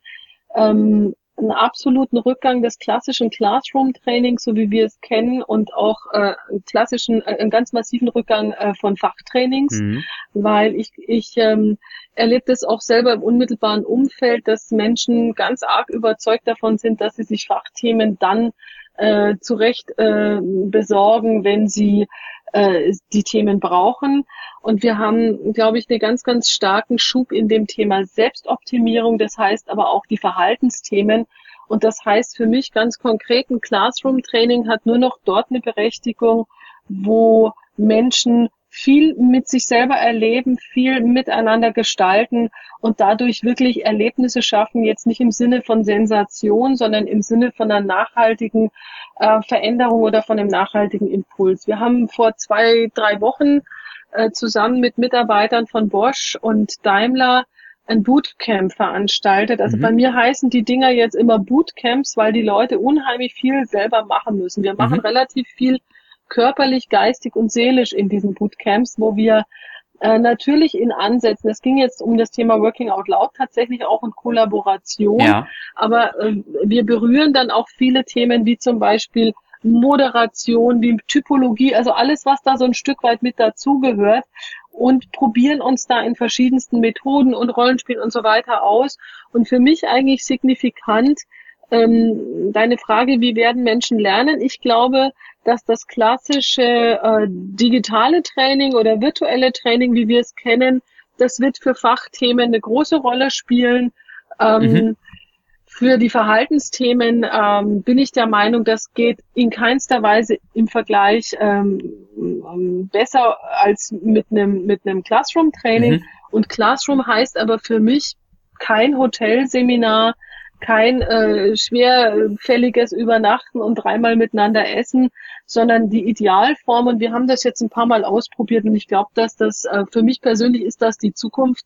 Ähm, einen absoluten Rückgang des klassischen Classroom-Trainings, so wie wir es kennen, und auch äh, einen klassischen, äh, einen ganz massiven Rückgang äh, von Fachtrainings, mhm. weil ich, ich ähm, erlebe das auch selber im unmittelbaren Umfeld, dass Menschen ganz arg überzeugt davon sind, dass sie sich Fachthemen dann äh, zurecht äh, besorgen, wenn sie äh, die Themen brauchen. Und wir haben, glaube ich, einen ganz, ganz starken Schub in dem Thema Selbstoptimierung. Das heißt aber auch die Verhaltensthemen. Und das heißt für mich ganz konkret, ein Classroom-Training hat nur noch dort eine Berechtigung, wo Menschen viel mit sich selber erleben, viel miteinander gestalten und dadurch wirklich Erlebnisse schaffen, jetzt nicht im Sinne von Sensation, sondern im Sinne von einer nachhaltigen äh, Veränderung oder von einem nachhaltigen Impuls. Wir haben vor zwei, drei Wochen äh, zusammen mit Mitarbeitern von Bosch und Daimler ein Bootcamp veranstaltet. Also mhm. bei mir heißen die Dinger jetzt immer Bootcamps, weil die Leute unheimlich viel selber machen müssen. Wir machen mhm. relativ viel körperlich, geistig und seelisch in diesen Bootcamps, wo wir äh, natürlich in Ansätzen, es ging jetzt um das Thema Working Out Loud tatsächlich auch in Kollaboration, ja. aber äh, wir berühren dann auch viele Themen wie zum Beispiel Moderation, wie Typologie, also alles, was da so ein Stück weit mit dazugehört und probieren uns da in verschiedensten Methoden und Rollenspielen und so weiter aus. Und für mich eigentlich signifikant ähm, deine Frage, wie werden Menschen lernen? Ich glaube, dass das klassische äh, digitale Training oder virtuelle Training, wie wir es kennen, das wird für Fachthemen eine große Rolle spielen. Ähm, mhm. Für die Verhaltensthemen ähm, bin ich der Meinung, das geht in keinster Weise im Vergleich ähm, besser als mit einem mit einem Classroom-Training. Mhm. Und Classroom heißt aber für mich kein Hotelseminar, kein äh, schwerfälliges Übernachten und dreimal miteinander essen, sondern die Idealform. Und wir haben das jetzt ein paar Mal ausprobiert und ich glaube, dass das äh, für mich persönlich ist das die Zukunft.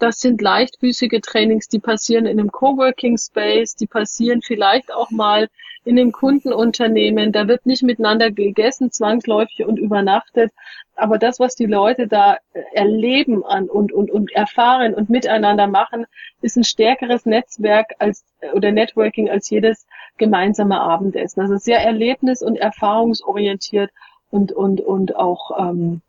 Das sind leichtfüßige Trainings, die passieren in einem Coworking Space, die passieren vielleicht auch mal in dem Kundenunternehmen. Da wird nicht miteinander gegessen, zwangsläufig und übernachtet. Aber das, was die Leute da erleben an und, und, und erfahren und miteinander machen, ist ein stärkeres Netzwerk als oder Networking als jedes gemeinsame Abendessen. Also sehr erlebnis- und erfahrungsorientiert und, und, und auch ähm,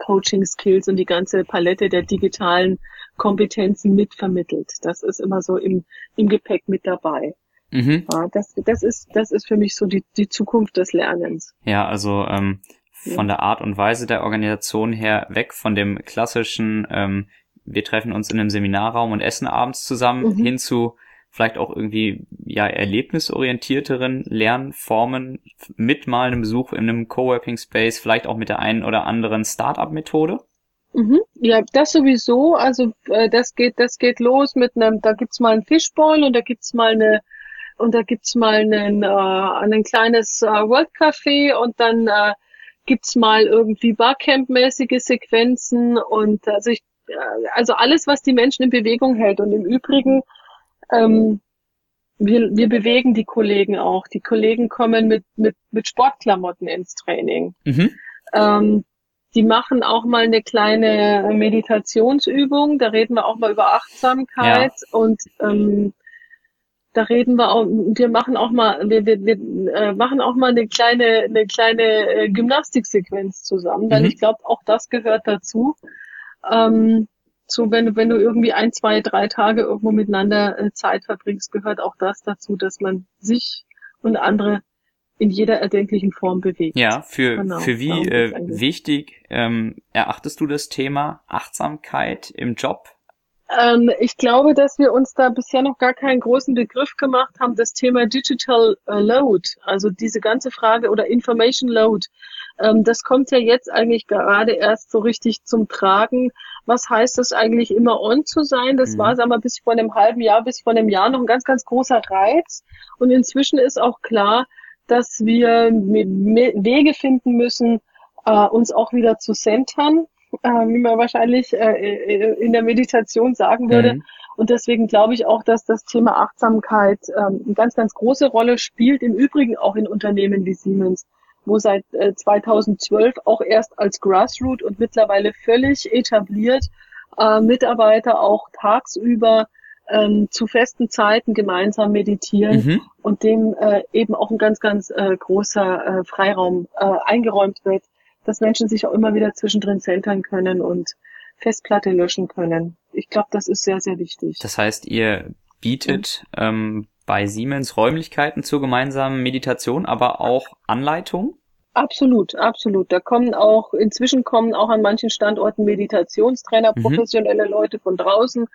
Coaching-Skills und die ganze Palette der digitalen Kompetenzen mitvermittelt. Das ist immer so im, im Gepäck mit dabei. Mhm. Ja, das, das, ist, das ist für mich so die, die Zukunft des Lernens. Ja, also ähm, von ja. der Art und Weise der Organisation her weg von dem klassischen, ähm, wir treffen uns in einem Seminarraum und essen abends zusammen, mhm. hin zu vielleicht auch irgendwie ja erlebnisorientierteren Lernformen mit mal einem Besuch in einem Coworking Space, vielleicht auch mit der einen oder anderen Startup-Methode? Mhm. Ja, das sowieso. Also äh, das geht, das geht los mit einem, da gibt's mal ein Fishbowl und da gibt's mal eine und da gibt's mal einen, äh, ein kleines äh, World Café und dann äh, gibt's mal irgendwie Barcamp-mäßige Sequenzen und also ich, äh, also alles, was die Menschen in Bewegung hält und im Übrigen ähm, wir, wir bewegen die Kollegen auch. Die Kollegen kommen mit, mit, mit Sportklamotten ins Training. Mhm. Ähm, die machen auch mal eine kleine Meditationsübung. Da reden wir auch mal über Achtsamkeit ja. und ähm, da reden wir auch, wir machen auch mal, wir, wir, wir äh, machen auch mal eine kleine, eine kleine äh, Gymnastiksequenz zusammen, weil mhm. ich glaube, auch das gehört dazu. Ähm, so wenn du, wenn du irgendwie ein, zwei, drei Tage irgendwo miteinander äh, Zeit verbringst, gehört auch das dazu, dass man sich und andere in jeder erdenklichen Form bewegt. Ja, für, genau, für wie äh, wichtig ähm, erachtest du das Thema Achtsamkeit im Job? Ähm, ich glaube, dass wir uns da bisher noch gar keinen großen Begriff gemacht haben, das Thema Digital äh, Load, also diese ganze Frage oder Information Load. Ähm, das kommt ja jetzt eigentlich gerade erst so richtig zum Tragen. Was heißt das eigentlich immer on zu sein? Das mhm. war, sagen wir, bis vor einem halben Jahr, bis vor einem Jahr noch ein ganz, ganz großer Reiz. Und inzwischen ist auch klar, dass wir Wege finden müssen, äh, uns auch wieder zu centern, äh, wie man wahrscheinlich äh, in der Meditation sagen würde. Mhm. Und deswegen glaube ich auch, dass das Thema Achtsamkeit ähm, eine ganz, ganz große Rolle spielt, im Übrigen auch in Unternehmen wie Siemens wo seit äh, 2012 auch erst als Grassroot und mittlerweile völlig etabliert äh, Mitarbeiter auch tagsüber ähm, zu festen Zeiten gemeinsam meditieren mhm. und dem äh, eben auch ein ganz, ganz äh, großer äh, Freiraum äh, eingeräumt wird, dass Menschen sich auch immer wieder zwischendrin centern können und Festplatte löschen können. Ich glaube, das ist sehr, sehr wichtig. Das heißt, ihr bietet ähm, bei Siemens Räumlichkeiten zur gemeinsamen Meditation, aber auch Anleitungen? Absolut, absolut. Da kommen auch, inzwischen kommen auch an manchen Standorten Meditationstrainer, mhm. professionelle Leute von draußen.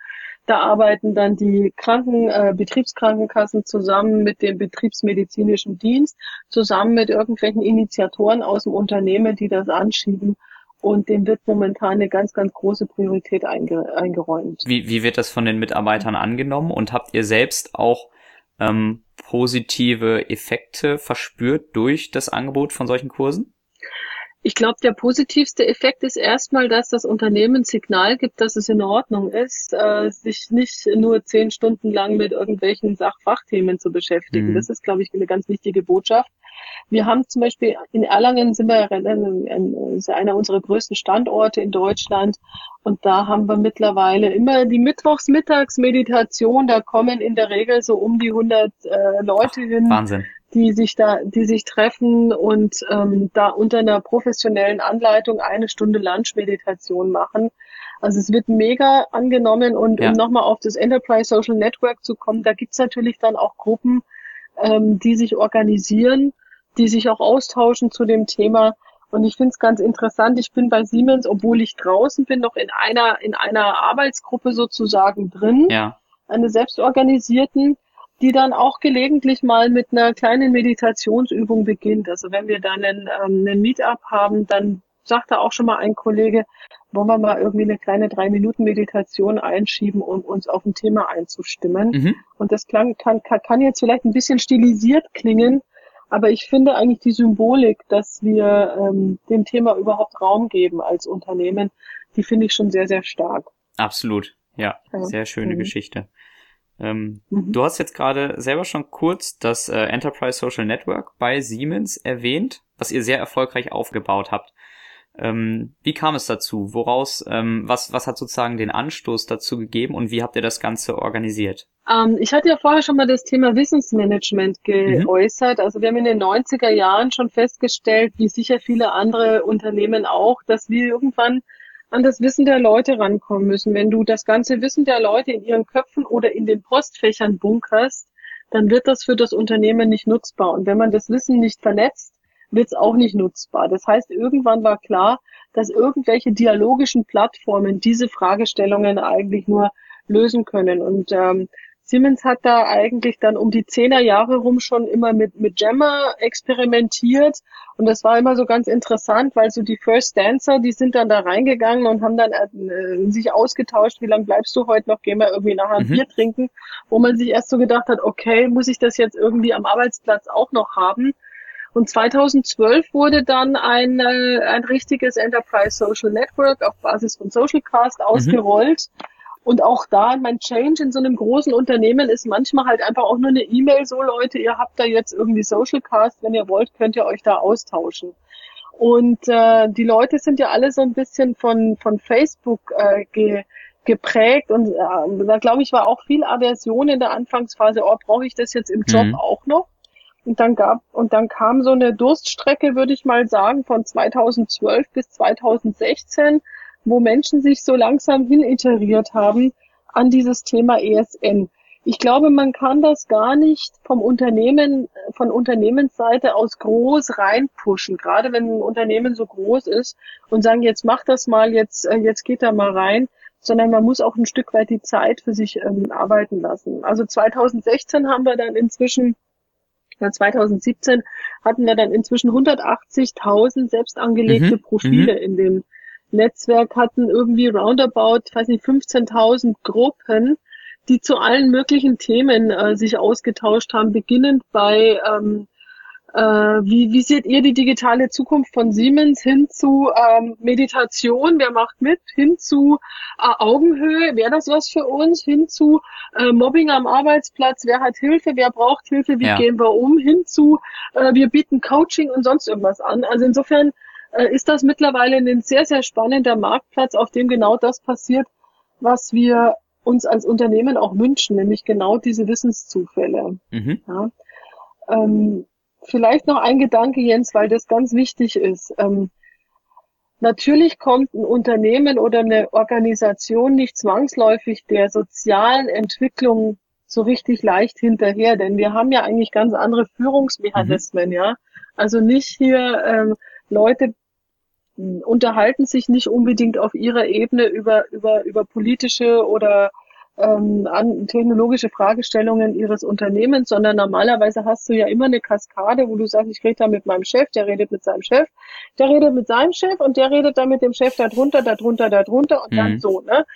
Da arbeiten dann die Kranken, äh, Betriebskrankenkassen zusammen mit dem betriebsmedizinischen Dienst, zusammen mit irgendwelchen Initiatoren aus dem Unternehmen, die das anschieben. Und dem wird momentan eine ganz, ganz große Priorität einge eingeräumt. Wie, wie wird das von den Mitarbeitern angenommen? Und habt ihr selbst auch ähm, positive Effekte verspürt durch das Angebot von solchen Kursen? Ich glaube, der positivste Effekt ist erstmal, dass das Unternehmen Signal gibt, dass es in Ordnung ist, äh, sich nicht nur zehn Stunden lang mit irgendwelchen Sachfachthemen zu beschäftigen. Mhm. Das ist, glaube ich, eine ganz wichtige Botschaft. Wir haben zum Beispiel in Erlangen sind wir ist einer unserer größten Standorte in Deutschland und da haben wir mittlerweile immer die Mittwochsmittagsmeditation. Da kommen in der Regel so um die 100 äh, Leute hin. Wahnsinn die sich da, die sich treffen und ähm, da unter einer professionellen Anleitung eine Stunde Lunch-Meditation machen. Also es wird mega angenommen und ja. um nochmal auf das Enterprise Social Network zu kommen, da gibt's natürlich dann auch Gruppen, ähm, die sich organisieren, die sich auch austauschen zu dem Thema. Und ich finde es ganz interessant. Ich bin bei Siemens, obwohl ich draußen bin, noch in einer in einer Arbeitsgruppe sozusagen drin, ja. eine selbstorganisierten die dann auch gelegentlich mal mit einer kleinen Meditationsübung beginnt. Also wenn wir dann einen, ähm, einen Meetup haben, dann sagte auch schon mal ein Kollege, wollen wir mal irgendwie eine kleine drei Minuten Meditation einschieben, um uns auf ein Thema einzustimmen. Mhm. Und das klang, kann, kann, kann jetzt vielleicht ein bisschen stilisiert klingen, aber ich finde eigentlich die Symbolik, dass wir ähm, dem Thema überhaupt Raum geben als Unternehmen, die finde ich schon sehr, sehr stark. Absolut, ja, ja. sehr schöne mhm. Geschichte. Ähm, mhm. Du hast jetzt gerade selber schon kurz das äh, Enterprise Social Network bei Siemens erwähnt, was ihr sehr erfolgreich aufgebaut habt. Ähm, wie kam es dazu? Woraus, ähm, was, was hat sozusagen den Anstoß dazu gegeben und wie habt ihr das Ganze organisiert? Ähm, ich hatte ja vorher schon mal das Thema Wissensmanagement geäußert. Mhm. Also wir haben in den 90er Jahren schon festgestellt, wie sicher viele andere Unternehmen auch, dass wir irgendwann an das Wissen der Leute rankommen müssen. Wenn du das ganze Wissen der Leute in ihren Köpfen oder in den Postfächern bunkerst, dann wird das für das Unternehmen nicht nutzbar. Und wenn man das Wissen nicht vernetzt, wird es auch nicht nutzbar. Das heißt, irgendwann war klar, dass irgendwelche dialogischen Plattformen diese Fragestellungen eigentlich nur lösen können. Und ähm, Siemens hat da eigentlich dann um die zehner Jahre rum schon immer mit, mit Jammer experimentiert. Und das war immer so ganz interessant, weil so die First Dancer, die sind dann da reingegangen und haben dann äh, sich ausgetauscht, wie lange bleibst du heute noch, gehen wir irgendwie nachher ein mhm. Bier trinken, wo man sich erst so gedacht hat, okay, muss ich das jetzt irgendwie am Arbeitsplatz auch noch haben? Und 2012 wurde dann ein, äh, ein richtiges Enterprise Social Network auf Basis von Socialcast mhm. ausgerollt. Mhm und auch da, mein Change in so einem großen Unternehmen ist manchmal halt einfach auch nur eine E-Mail, so Leute, ihr habt da jetzt irgendwie Social Cast, wenn ihr wollt, könnt ihr euch da austauschen. Und äh, die Leute sind ja alle so ein bisschen von, von Facebook äh, ge, geprägt und äh, da glaube ich war auch viel Aversion in der Anfangsphase, oh, brauche ich das jetzt im Job mhm. auch noch? Und dann gab, und dann kam so eine Durststrecke, würde ich mal sagen, von 2012 bis 2016, wo Menschen sich so langsam hiniteriert haben an dieses Thema ESN. Ich glaube, man kann das gar nicht vom Unternehmen, von Unternehmensseite aus groß reinpushen, gerade wenn ein Unternehmen so groß ist und sagen, jetzt mach das mal, jetzt, äh, jetzt geht da mal rein, sondern man muss auch ein Stück weit die Zeit für sich ähm, arbeiten lassen. Also 2016 haben wir dann inzwischen, ja 2017 hatten wir dann inzwischen 180.000 selbst angelegte mhm. Profile mhm. in dem Netzwerk hatten irgendwie roundabout, ich weiß nicht, 15.000 Gruppen, die zu allen möglichen Themen äh, sich ausgetauscht haben, beginnend bei ähm, äh, wie, wie seht ihr die digitale Zukunft von Siemens hin zu ähm, Meditation, wer macht mit, hin zu äh, Augenhöhe, wäre das was für uns, hin zu äh, Mobbing am Arbeitsplatz, wer hat Hilfe, wer braucht Hilfe, wie ja. gehen wir um, hin zu äh, wir bieten Coaching und sonst irgendwas an. Also insofern ist das mittlerweile ein sehr, sehr spannender Marktplatz, auf dem genau das passiert, was wir uns als Unternehmen auch wünschen, nämlich genau diese Wissenszufälle. Mhm. Ja. Ähm, vielleicht noch ein Gedanke, Jens, weil das ganz wichtig ist. Ähm, natürlich kommt ein Unternehmen oder eine Organisation nicht zwangsläufig der sozialen Entwicklung so richtig leicht hinterher, denn wir haben ja eigentlich ganz andere Führungsmechanismen, mhm. ja. Also nicht hier ähm, Leute unterhalten sich nicht unbedingt auf ihrer Ebene über, über, über politische oder ähm, an technologische Fragestellungen ihres Unternehmens, sondern normalerweise hast du ja immer eine Kaskade, wo du sagst, ich rede da mit meinem Chef, der redet mit seinem Chef, der redet mit seinem Chef und der redet dann mit dem Chef darunter, darunter, darunter und mhm. dann so, ne?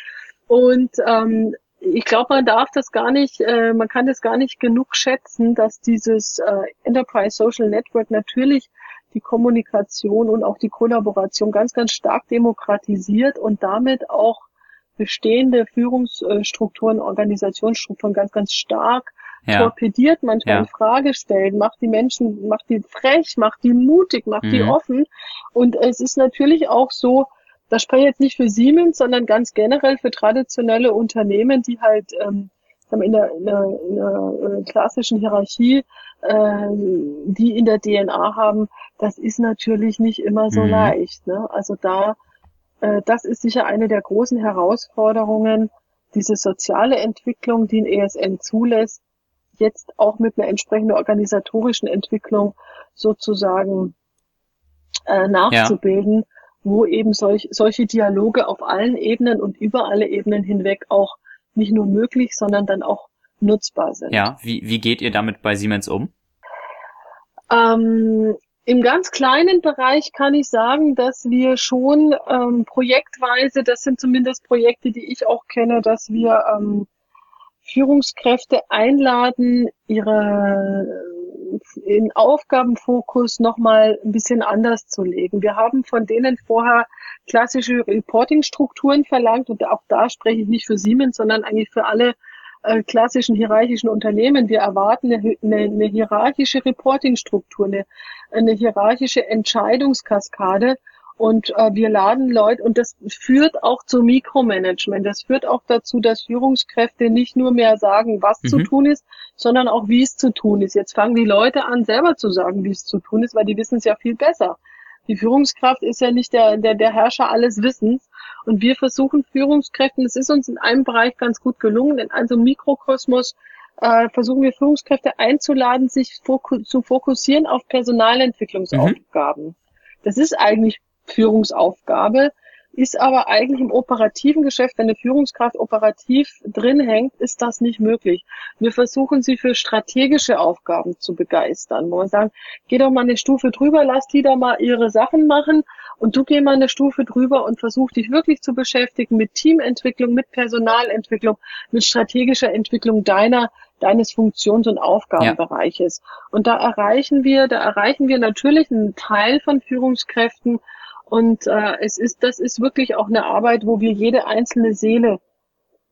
Und ähm, ich glaube, man darf das gar nicht, äh, man kann das gar nicht genug schätzen, dass dieses äh, Enterprise Social Network natürlich die Kommunikation und auch die Kollaboration ganz, ganz stark demokratisiert und damit auch bestehende Führungsstrukturen, Organisationsstrukturen ganz, ganz stark ja. torpediert, manchmal ja. in Frage stellt, macht die Menschen, macht die frech, macht die mutig, macht mhm. die offen. Und es ist natürlich auch so, das spreche ich jetzt nicht für Siemens, sondern ganz generell für traditionelle Unternehmen, die halt ähm, in der, in der, in der äh, klassischen Hierarchie, äh, die in der DNA haben, das ist natürlich nicht immer so mhm. leicht. Ne? Also da, äh, das ist sicher eine der großen Herausforderungen, diese soziale Entwicklung, die ein ESN zulässt, jetzt auch mit einer entsprechenden organisatorischen Entwicklung sozusagen äh, nachzubilden, ja. wo eben solch, solche Dialoge auf allen Ebenen und über alle Ebenen hinweg auch nicht nur möglich, sondern dann auch nutzbar sind. Ja, wie, wie geht ihr damit bei Siemens um? Ähm, Im ganz kleinen Bereich kann ich sagen, dass wir schon ähm, projektweise, das sind zumindest Projekte, die ich auch kenne, dass wir ähm, Führungskräfte einladen, ihre in Aufgabenfokus nochmal ein bisschen anders zu legen. Wir haben von denen vorher klassische Reporting-Strukturen verlangt und auch da spreche ich nicht für Siemens, sondern eigentlich für alle äh, klassischen hierarchischen Unternehmen. Wir erwarten eine, eine, eine hierarchische Reporting-Struktur, eine, eine hierarchische Entscheidungskaskade und äh, wir laden Leute, und das führt auch zu Mikromanagement. Das führt auch dazu, dass Führungskräfte nicht nur mehr sagen, was mhm. zu tun ist, sondern auch, wie es zu tun ist. Jetzt fangen die Leute an, selber zu sagen, wie es zu tun ist, weil die wissen es ja viel besser. Die Führungskraft ist ja nicht der, der, der Herrscher alles Wissens. Und wir versuchen Führungskräften, das ist uns in einem Bereich ganz gut gelungen, in einem so Mikrokosmos äh, versuchen wir Führungskräfte einzuladen, sich foku zu fokussieren auf Personalentwicklungsaufgaben. Mhm. Das ist eigentlich Führungsaufgabe, ist aber eigentlich im operativen Geschäft, wenn eine Führungskraft operativ drin hängt, ist das nicht möglich. Wir versuchen sie für strategische Aufgaben zu begeistern, wo wir sagen, geh doch mal eine Stufe drüber, lass die da mal ihre Sachen machen und du geh mal eine Stufe drüber und versuch dich wirklich zu beschäftigen mit Teamentwicklung, mit Personalentwicklung, mit strategischer Entwicklung deiner deines Funktions- und Aufgabenbereiches. Ja. Und da erreichen wir, da erreichen wir natürlich einen Teil von Führungskräften, und äh, es ist, das ist wirklich auch eine Arbeit, wo wir jede einzelne Seele,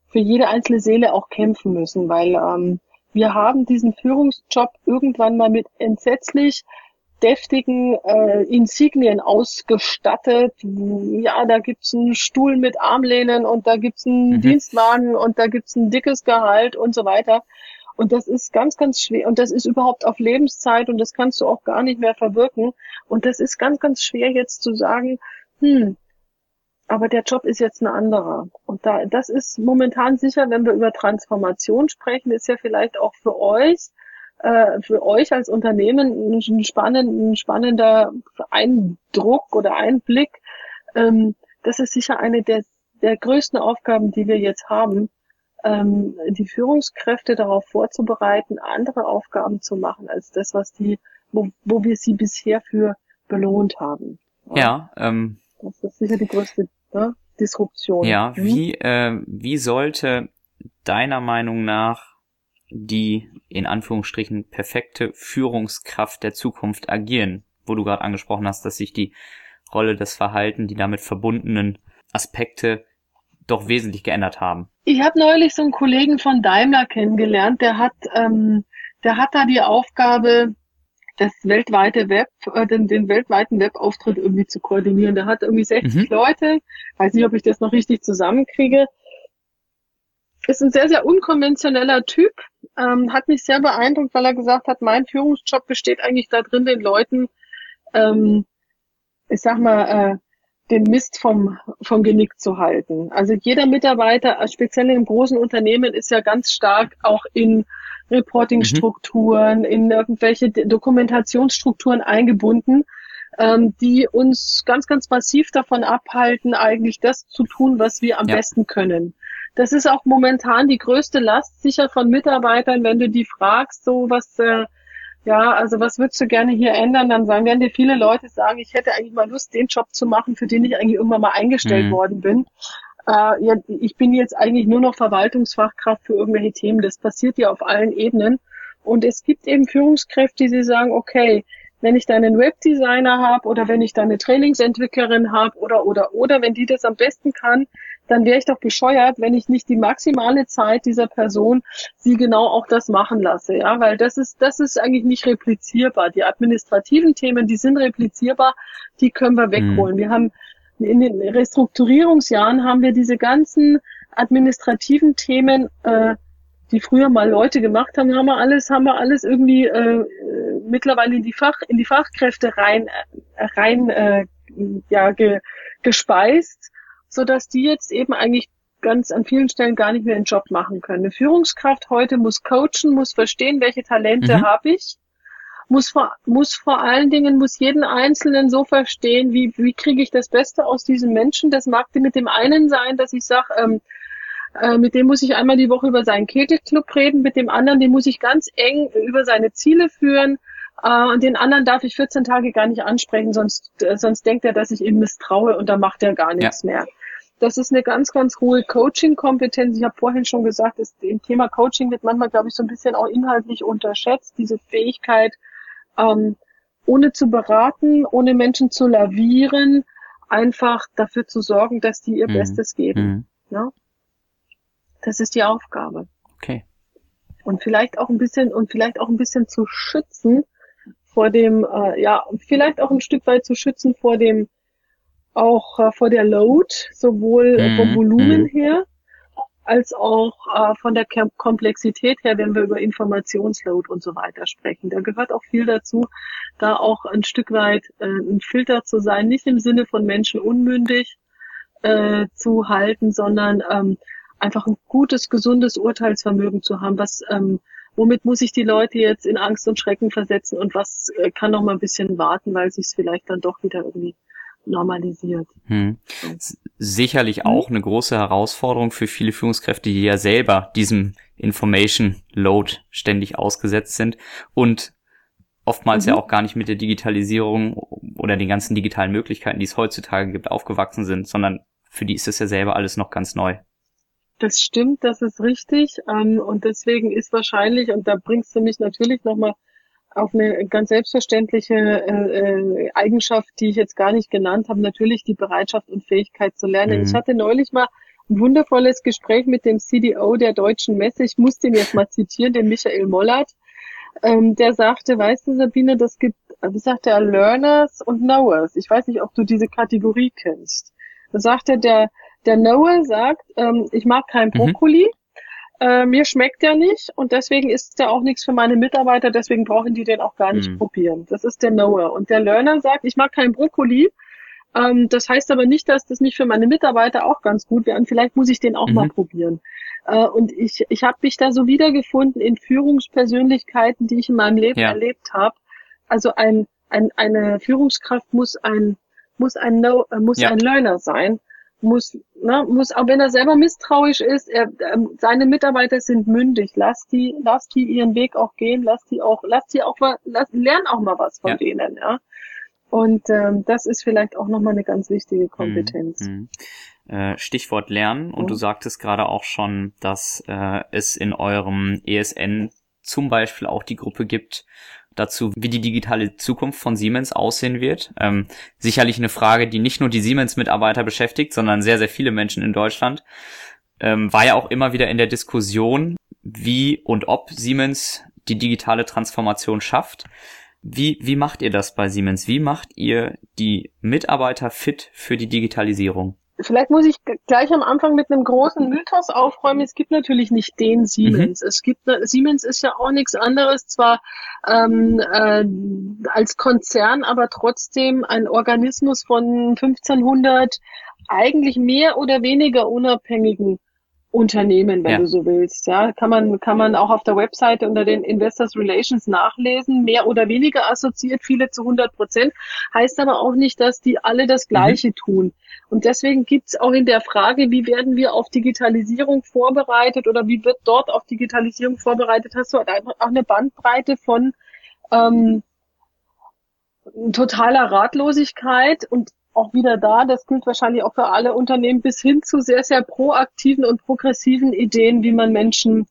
für jede einzelne Seele auch kämpfen müssen, weil ähm, wir haben diesen Führungsjob irgendwann mal mit entsetzlich deftigen äh, Insignien ausgestattet. Ja, da gibt's einen Stuhl mit Armlehnen und da gibt's einen mhm. Dienstwagen und da gibt's ein dickes Gehalt und so weiter. Und das ist ganz, ganz schwer. Und das ist überhaupt auf Lebenszeit und das kannst du auch gar nicht mehr verwirken. Und das ist ganz, ganz schwer jetzt zu sagen, hm, aber der Job ist jetzt ein anderer. Und da, das ist momentan sicher, wenn wir über Transformation sprechen, ist ja vielleicht auch für euch, äh, für euch als Unternehmen ein, spannend, ein spannender Eindruck oder Einblick. Ähm, das ist sicher eine der, der größten Aufgaben, die wir jetzt haben, ähm, die Führungskräfte darauf vorzubereiten, andere Aufgaben zu machen als das, was die, wo, wo wir sie bisher für belohnt haben. Ja, ähm, das ist sicher die größte ne, Disruption. Ja, mhm. wie, äh, wie sollte deiner Meinung nach die in Anführungsstrichen perfekte Führungskraft der Zukunft agieren, wo du gerade angesprochen hast, dass sich die Rolle, des Verhalten, die damit verbundenen Aspekte doch wesentlich geändert haben. Ich habe neulich so einen Kollegen von Daimler kennengelernt, der hat, ähm, der hat da die Aufgabe, das weltweite Web, äh, den, den weltweiten Webauftritt irgendwie zu koordinieren. Der hat irgendwie 60 mhm. Leute, weiß nicht, ob ich das noch richtig zusammenkriege. Ist ein sehr, sehr unkonventioneller Typ, ähm, hat mich sehr beeindruckt, weil er gesagt hat, mein Führungsjob besteht eigentlich da drin, den Leuten, ähm, ich sag mal, äh, den Mist vom, vom Genick zu halten. Also jeder Mitarbeiter, speziell in großen Unternehmen, ist ja ganz stark auch in Reportingstrukturen, mhm. in irgendwelche Dokumentationsstrukturen eingebunden, ähm, die uns ganz, ganz massiv davon abhalten, eigentlich das zu tun, was wir am ja. besten können. Das ist auch momentan die größte Last sicher von Mitarbeitern, wenn du die fragst, so was äh, ja, also was würdest du gerne hier ändern? Dann sagen, werden dir viele Leute sagen, ich hätte eigentlich mal Lust, den Job zu machen, für den ich eigentlich irgendwann mal eingestellt mhm. worden bin. Äh, ja, ich bin jetzt eigentlich nur noch Verwaltungsfachkraft für irgendwelche Themen. Das passiert ja auf allen Ebenen. Und es gibt eben Führungskräfte, die sagen, okay, wenn ich da einen Webdesigner habe oder wenn ich da eine Trainingsentwicklerin habe oder oder oder wenn die das am besten kann, dann wäre ich doch bescheuert, wenn ich nicht die maximale Zeit dieser Person sie genau auch das machen lasse, ja, weil das ist, das ist eigentlich nicht replizierbar. Die administrativen Themen, die sind replizierbar, die können wir wegholen. Mhm. Wir haben in den Restrukturierungsjahren haben wir diese ganzen administrativen Themen, äh, die früher mal Leute gemacht haben, haben wir alles, haben wir alles irgendwie äh, mittlerweile in die Fach, in die Fachkräfte rein, äh, rein äh, ja, ge, gespeist so dass die jetzt eben eigentlich ganz an vielen Stellen gar nicht mehr einen Job machen können. Eine Führungskraft heute muss coachen, muss verstehen, welche Talente mhm. habe ich, muss vor, muss vor allen Dingen, muss jeden Einzelnen so verstehen, wie, wie kriege ich das Beste aus diesem Menschen. Das mag mit dem einen sein, dass ich sage, ähm, äh, mit dem muss ich einmal die Woche über seinen Kegelclub reden, mit dem anderen, den muss ich ganz eng über seine Ziele führen Äh, und den anderen darf ich 14 Tage gar nicht ansprechen, sonst, äh, sonst denkt er, dass ich ihm misstraue und dann macht er gar nichts ja. mehr. Das ist eine ganz, ganz hohe Coaching-Kompetenz. Ich habe vorhin schon gesagt, das Thema Coaching wird manchmal, glaube ich, so ein bisschen auch inhaltlich unterschätzt. Diese Fähigkeit, ähm, ohne zu beraten, ohne Menschen zu lavieren, einfach dafür zu sorgen, dass die ihr mhm. Bestes geben. Mhm. Ja? Das ist die Aufgabe. Okay. Und vielleicht auch ein bisschen und vielleicht auch ein bisschen zu schützen vor dem, äh, ja, vielleicht auch ein Stück weit zu schützen vor dem auch äh, vor der Load, sowohl äh, vom mhm. Volumen mhm. her als auch äh, von der Komplexität her, wenn wir über Informationsload und so weiter sprechen. Da gehört auch viel dazu, da auch ein Stück weit äh, ein Filter zu sein, nicht im Sinne von Menschen unmündig äh, zu halten, sondern ähm, einfach ein gutes, gesundes Urteilsvermögen zu haben, was ähm, womit muss ich die Leute jetzt in Angst und Schrecken versetzen und was äh, kann noch mal ein bisschen warten, weil sich es vielleicht dann doch wieder irgendwie normalisiert. Hm. Sicherlich auch eine große Herausforderung für viele Führungskräfte, die ja selber diesem Information Load ständig ausgesetzt sind und oftmals mhm. ja auch gar nicht mit der Digitalisierung oder den ganzen digitalen Möglichkeiten, die es heutzutage gibt, aufgewachsen sind, sondern für die ist es ja selber alles noch ganz neu. Das stimmt, das ist richtig. Ähm, und deswegen ist wahrscheinlich, und da bringst du mich natürlich nochmal auf eine ganz selbstverständliche äh, äh, Eigenschaft, die ich jetzt gar nicht genannt habe, natürlich die Bereitschaft und Fähigkeit zu lernen. Mhm. Ich hatte neulich mal ein wundervolles Gespräch mit dem CDO der Deutschen Messe. Ich muss den jetzt mal zitieren, den Michael Mollert. Ähm, der sagte, weißt du, Sabine, das gibt, wie sagt er, Learners und Knowers. Ich weiß nicht, ob du diese Kategorie kennst. Da sagt er, der, der Knower sagt, ähm, ich mag kein mhm. Brokkoli. Mhm äh, mir schmeckt der nicht und deswegen ist der auch nichts für meine Mitarbeiter, deswegen brauchen die den auch gar nicht mhm. probieren. Das ist der Knower. Und der Learner sagt, ich mag keinen Brokkoli. Ähm, das heißt aber nicht, dass das nicht für meine Mitarbeiter auch ganz gut wäre. Und vielleicht muss ich den auch mhm. mal probieren. Äh, und ich, ich habe mich da so wiedergefunden in Führungspersönlichkeiten, die ich in meinem Leben ja. erlebt habe. Also ein, ein, eine Führungskraft muss ein muss ein, no, äh, muss ja. ein Learner sein muss, ne, muss, auch wenn er selber misstrauisch ist, er, ähm, seine Mitarbeiter sind mündig. Lass die, lass die ihren Weg auch gehen, lass die auch, lass die auch mal, lass, lern auch mal was von ja. denen, ja. Und ähm, das ist vielleicht auch nochmal eine ganz wichtige Kompetenz. Mhm. Äh, Stichwort Lernen. Und mhm. du sagtest gerade auch schon, dass äh, es in eurem ESN zum Beispiel auch die Gruppe gibt, dazu, wie die digitale Zukunft von Siemens aussehen wird. Ähm, sicherlich eine Frage, die nicht nur die Siemens-Mitarbeiter beschäftigt, sondern sehr, sehr viele Menschen in Deutschland. Ähm, war ja auch immer wieder in der Diskussion, wie und ob Siemens die digitale Transformation schafft. Wie, wie macht ihr das bei Siemens? Wie macht ihr die Mitarbeiter fit für die Digitalisierung? Vielleicht muss ich gleich am Anfang mit einem großen Mythos aufräumen. Es gibt natürlich nicht den Siemens. Mhm. Es gibt Siemens ist ja auch nichts anderes, zwar ähm, äh, als Konzern, aber trotzdem ein Organismus von 1500 eigentlich mehr oder weniger unabhängigen Unternehmen, wenn ja. du so willst. Ja, kann man, kann man auch auf der Webseite unter den Investors Relations nachlesen, mehr oder weniger assoziiert, viele zu 100 Prozent, heißt aber auch nicht, dass die alle das mhm. Gleiche mhm. tun. Und deswegen gibt's auch in der Frage, wie werden wir auf Digitalisierung vorbereitet oder wie wird dort auf Digitalisierung vorbereitet, hast du halt einfach auch eine Bandbreite von ähm, totaler Ratlosigkeit und auch wieder da, das gilt wahrscheinlich auch für alle Unternehmen, bis hin zu sehr, sehr proaktiven und progressiven Ideen, wie man Menschen,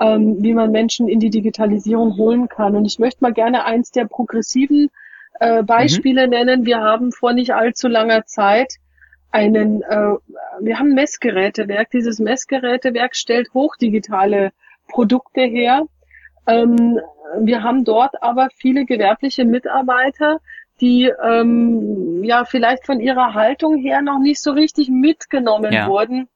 ähm, wie man Menschen in die Digitalisierung holen kann. Und ich möchte mal gerne eins der progressiven äh, Beispiele mhm. nennen. Wir haben vor nicht allzu langer Zeit einen, äh, wir haben ein Messgerätewerk. Dieses Messgerätewerk stellt hochdigitale Produkte her. Ähm, wir haben dort aber viele gewerbliche Mitarbeiter, die ähm, ja vielleicht von ihrer Haltung her noch nicht so richtig mitgenommen ja. wurden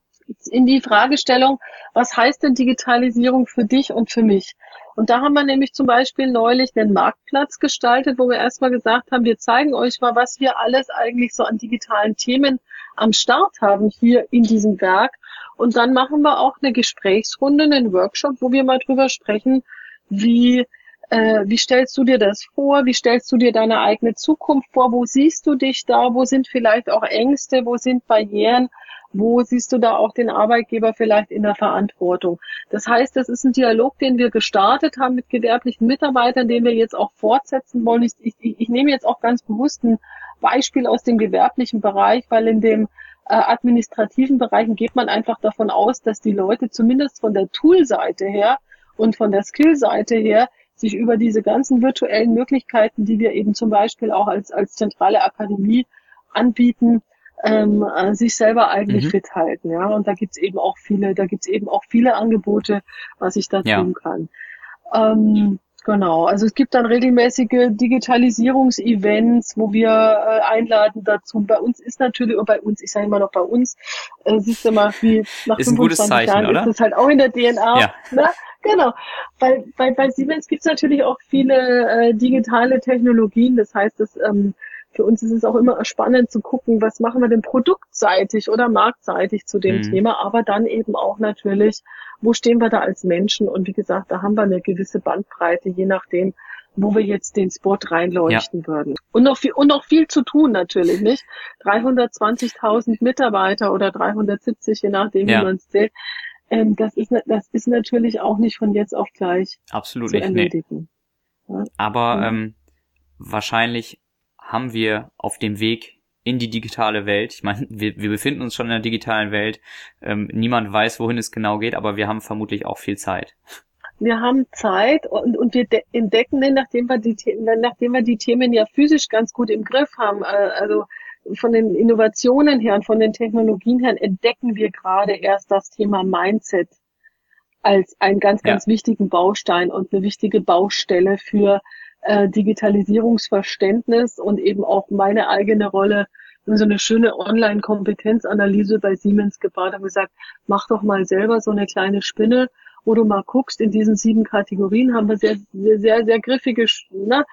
in die Fragestellung, was heißt denn Digitalisierung für dich und für mich? Und da haben wir nämlich zum Beispiel neulich einen Marktplatz gestaltet, wo wir erstmal gesagt haben, wir zeigen euch mal, was wir alles eigentlich so an digitalen Themen am Start haben hier in diesem Werk. Und dann machen wir auch eine Gesprächsrunde, einen Workshop, wo wir mal drüber sprechen, wie Äh, wie stellst du dir das vor? Wie stellst du dir deine eigene Zukunft vor? Wo siehst du dich da? Wo sind vielleicht auch Ängste? Wo sind Barrieren? Wo siehst du da auch den Arbeitgeber vielleicht in der Verantwortung? Das heißt, das ist ein Dialog, den wir gestartet haben mit gewerblichen Mitarbeitern, den wir jetzt auch fortsetzen wollen. Ich, ich, ich nehme jetzt auch ganz bewusst ein Beispiel aus dem gewerblichen Bereich, weil in dem äh, administrativen Bereichen geht man einfach davon aus, dass die Leute zumindest von der Tool-Seite her und von der Skill-Seite her sich über diese ganzen virtuellen Möglichkeiten, die wir eben zum Beispiel auch als, als zentrale Akademie anbieten, ähm, äh, sich selber eigentlich mhm. fit halten. Ja, und da gibt's eben auch viele, da gibt's eben auch viele Angebote, was ich da ja. tun kann. Ähm, genau, also es gibt dann regelmäßige Digitalisierungsevents, wo wir äh, einladen dazu. Bei uns ist natürlich, oder bei uns, ich sage immer noch bei uns, äh, siehst du mal, wie nach ist 25 Zeichen, Jahren oder? ist das halt auch in der DNA. Ja. Ne? Genau. Bei, bei, bei Siemens gibt's natürlich auch viele äh, digitale Technologien. Das heißt, dass ähm, für uns ist es auch immer spannend zu gucken, was machen wir denn produktseitig oder marktseitig zu dem mhm. Thema, aber dann eben auch natürlich, wo stehen wir da als Menschen? Und wie gesagt, da haben wir eine gewisse Bandbreite, je nachdem, wo wir jetzt den Spot reinleuchten ja. würden. Und noch viel, und noch viel zu tun natürlich, nicht? 320.000 Mitarbeiter oder 370, je nachdem, ja. wie man es zählt. Ähm, das ist, das ist natürlich auch nicht von jetzt auf gleich Absolut zu nicht, erledigen. Nee. Ja? Aber ähm, wahrscheinlich haben wir auf dem Weg in die digitale Welt. Ich meine, wir, wir befinden uns schon in der digitalen Welt. Ähm, niemand weiß, wohin es genau geht, aber wir haben vermutlich auch viel Zeit. Wir haben Zeit und, und wir entdecken den, nachdem wir, die, nachdem wir die Themen ja physisch ganz gut im Griff haben. Äh, also von den Innovationen her und von den Technologien her entdecken wir gerade erst das Thema Mindset als einen ganz, ganz ja. wichtigen Baustein und eine wichtige Baustelle für äh, Digitalisierungsverständnis und eben auch meine eigene Rolle in so eine schöne Online-Kompetenzanalyse bei Siemens gebaut und gesagt, mach doch mal selber so eine kleine Spinne, wo du mal guckst, in diesen sieben Kategorien haben wir sehr, sehr, sehr, sehr griffige, ne?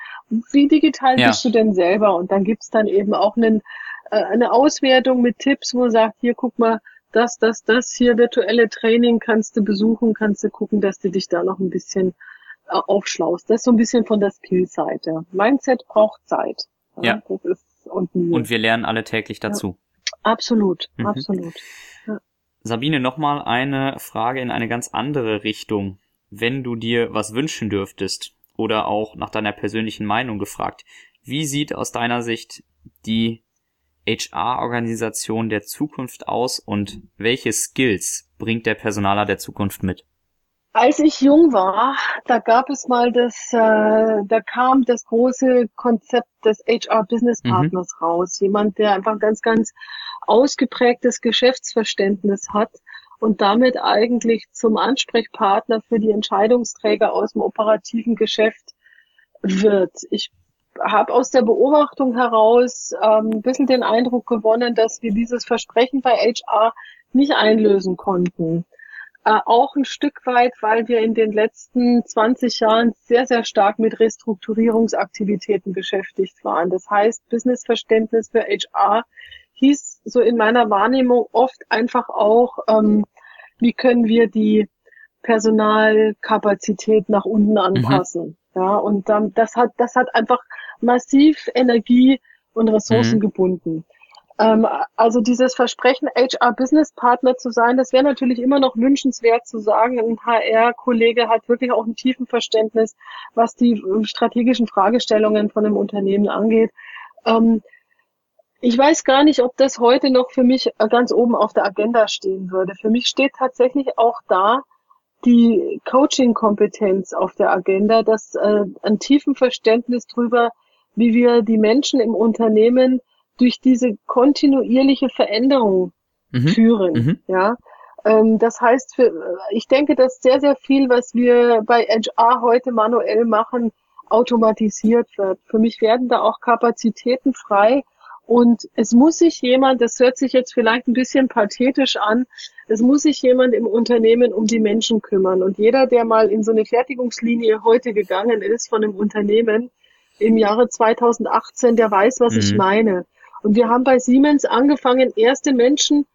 wie digital ja. bist du denn selber? Und dann gibt's dann eben auch einen, äh, eine Auswertung mit Tipps, wo man sagt, hier guck mal, das, das, das, hier virtuelle Training kannst du besuchen, kannst du gucken, dass du dich da noch ein bisschen aufschlaust. Das ist so ein bisschen von der Skill-Seite. Mindset braucht Zeit. Ja. Das ist, und, und wir lernen alle täglich dazu. Ja. Absolut, mhm. absolut. Ja. Sabine, nochmal eine Frage in eine ganz andere Richtung. Wenn du dir was wünschen dürftest oder auch nach deiner persönlichen Meinung gefragt, wie sieht aus deiner Sicht die HR-Organisation der Zukunft aus und welche Skills bringt der Personaler der Zukunft mit? Als ich jung war, da gab es mal das, äh, da kam das große Konzept des HR Business mhm. Partners mhm. raus. Jemand, der einfach ganz, ganz ausgeprägtes Geschäftsverständnis hat und damit eigentlich zum Ansprechpartner für die Entscheidungsträger aus dem operativen Geschäft wird. Ich habe aus der Beobachtung heraus ähm, ein bisschen den Eindruck gewonnen, dass wir dieses Versprechen bei HR nicht einlösen konnten. Äh, auch ein Stück weit, weil wir in den letzten 20 Jahren sehr, sehr stark mit Restrukturierungsaktivitäten beschäftigt waren. Das heißt, Businessverständnis für HR hieß so in meiner Wahrnehmung oft einfach auch, ähm, wie können wir die Personalkapazität nach unten mhm. anpassen. Mhm. Ja, und ähm, das hat, das hat einfach massiv Energie und Ressourcen mhm. gebunden. Ähm, also dieses Versprechen, HR-Business-Partner zu sein, das wäre natürlich immer noch wünschenswert zu sagen. Ein HR-Kollege hat wirklich auch ein tiefen Verständnis, was die äh, strategischen Fragestellungen von einem Unternehmen angeht. Ähm, ich weiß gar nicht, ob das heute noch für mich äh, ganz oben auf der Agenda stehen würde. Für mich steht tatsächlich auch da die Coaching-Kompetenz auf der Agenda, das äh, ein tiefen Verständnis drüber, wie wir die Menschen im Unternehmen durch diese kontinuierliche Veränderung mhm. führen. Mhm. Ja, ähm, das heißt, für, ich denke, dass sehr, sehr viel, was wir bei HR heute manuell machen, automatisiert wird. Für mich werden da auch Kapazitäten frei. Und es muss sich jemand, das hört sich jetzt vielleicht ein bisschen pathetisch an, es muss sich jemand im Unternehmen um die Menschen kümmern. Und jeder, der mal in so eine Fertigungslinie heute gegangen ist von einem Unternehmen im Jahre 2018, der weiß, was mhm. ich meine. Und wir haben bei Siemens angefangen, erste Menschen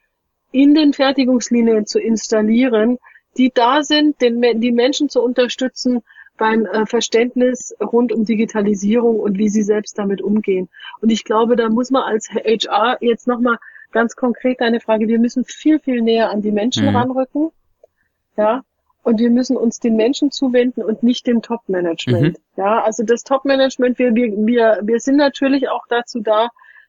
in den Fertigungslinien zu installieren, die da sind, den, die Menschen zu unterstützen, beim äh, Verständnis rund um Digitalisierung und wie sie selbst damit umgehen. Und ich glaube, da muss man als HR jetzt nochmal ganz konkret deine Frage, wir müssen viel, viel näher an die Menschen mhm. ranrücken. Ja, und wir müssen uns den Menschen zuwenden und nicht dem Top-Management. Mhm. Ja, also das Top-Management, wir, wir, wir, wir sind natürlich auch dazu da,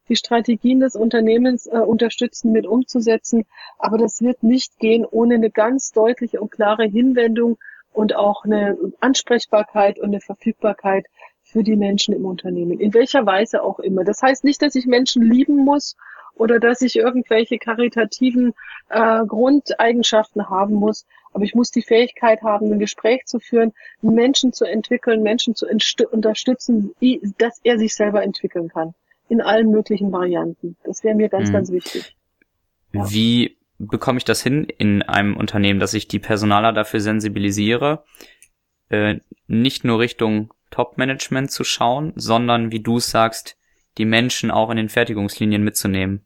die Strategien des Unternehmens äh, unterstützen, mit umzusetzen. Aber das wird nicht gehen ohne eine ganz deutliche und klare Hinwendung und auch eine Ansprechbarkeit und eine Verfügbarkeit für die Menschen im Unternehmen, in welcher Weise auch immer. Das heißt nicht, dass ich Menschen lieben muss oder dass ich irgendwelche karitativen äh, Grundeigenschaften haben muss, aber ich muss die Fähigkeit haben, ein Gespräch zu führen, Menschen zu entwickeln, Menschen zu unterstützen, dass er sich selber entwickeln kann in allen möglichen Varianten. Das wäre mir ganz, mhm. ganz wichtig. Ja. Wie bekomme ich das hin in einem Unternehmen, dass ich die Personaler dafür sensibilisiere, äh, nicht nur Richtung Top-Management zu schauen, sondern, wie du sagst, die Menschen auch in den Fertigungslinien mitzunehmen?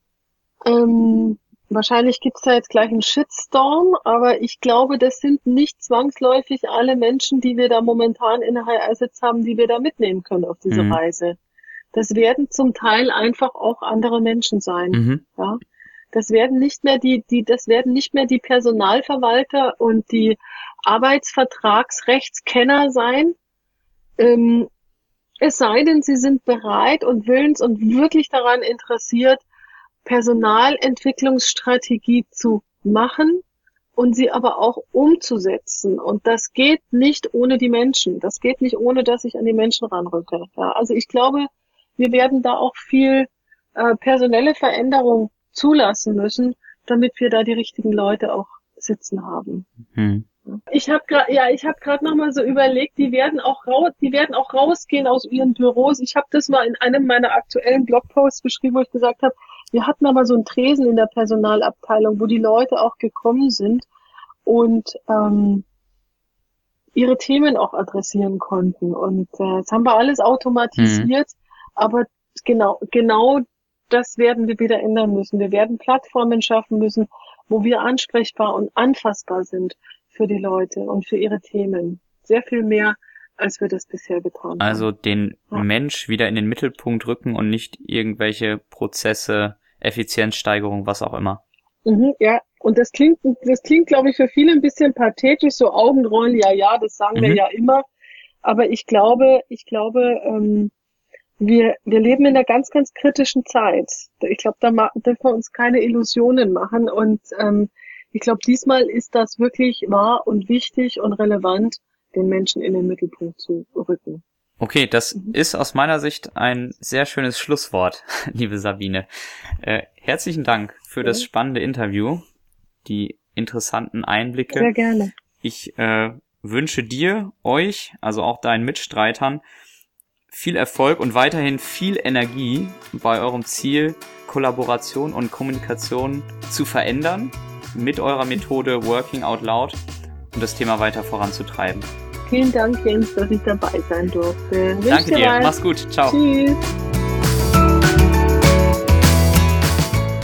Ähm, wahrscheinlich gibt's da jetzt gleich einen Shitstorm, aber ich glaube, das sind nicht zwangsläufig alle Menschen, die wir da momentan in der HR-Sitz haben, die wir da mitnehmen können auf diese mhm. Reise. Das werden zum Teil einfach auch andere Menschen sein. Mhm. Ja. Das werden nicht mehr die, die, das werden nicht mehr die Personalverwalter und die Arbeitsvertragsrechtskenner sein. Ähm, es sei denn, sie sind bereit und willens und wirklich daran interessiert, Personalentwicklungsstrategie zu machen und sie aber auch umzusetzen. Und das geht nicht ohne die Menschen. Das geht nicht ohne, dass ich an die Menschen ranrücke. Ja, also ich glaube, wir werden da auch viel äh, personelle Veränderung zulassen müssen, damit wir da die richtigen Leute auch sitzen haben. Hm. Ich habe gerade, ja, ich habe gerade noch mal so überlegt, die werden auch raus, die werden auch rausgehen aus ihren Büros. Ich habe das mal in einem meiner aktuellen Blogposts beschrieben, wo ich gesagt habe, wir hatten aber so einen Tresen in der Personalabteilung, wo die Leute auch gekommen sind und ähm, ihre Themen auch adressieren konnten. Und äh, das haben wir alles automatisiert. Mhm. Aber genau, genau das werden wir wieder ändern müssen. Wir werden Plattformen schaffen müssen, wo wir ansprechbar und anfassbar sind für die Leute und für ihre Themen. Sehr viel mehr, als wir das bisher getan haben. Also den ja. Mensch wieder in den Mittelpunkt rücken und nicht irgendwelche Prozesse, Effizienzsteigerung, was auch immer. Mhm, ja, und das klingt, das klingt, glaube ich, für viele ein bisschen pathetisch, so Augenrollen, ja, ja, das sagen mhm. wir ja immer. Aber ich glaube, ich glaube, ähm, wir, wir leben in einer ganz, ganz kritischen Zeit. Ich glaube, da dürfen wir uns keine Illusionen machen. Und ähm, ich glaube, diesmal ist das wirklich wahr und wichtig und relevant, den Menschen in den Mittelpunkt zu rücken. Okay, das mhm. ist aus meiner Sicht ein sehr schönes Schlusswort, liebe Sabine. Äh, herzlichen Dank für das spannende Interview, die interessanten Einblicke. Sehr gerne. Ich äh, wünsche dir, euch, also auch deinen Mitstreitern, viel Erfolg und weiterhin viel Energie bei eurem Ziel, Kollaboration und Kommunikation zu verändern mit eurer Methode Working Out Loud und das Thema weiter voranzutreiben. Vielen Dank, Jens, dass ich dabei sein durfte. Danke dir, mach's gut, ciao. Tschüss.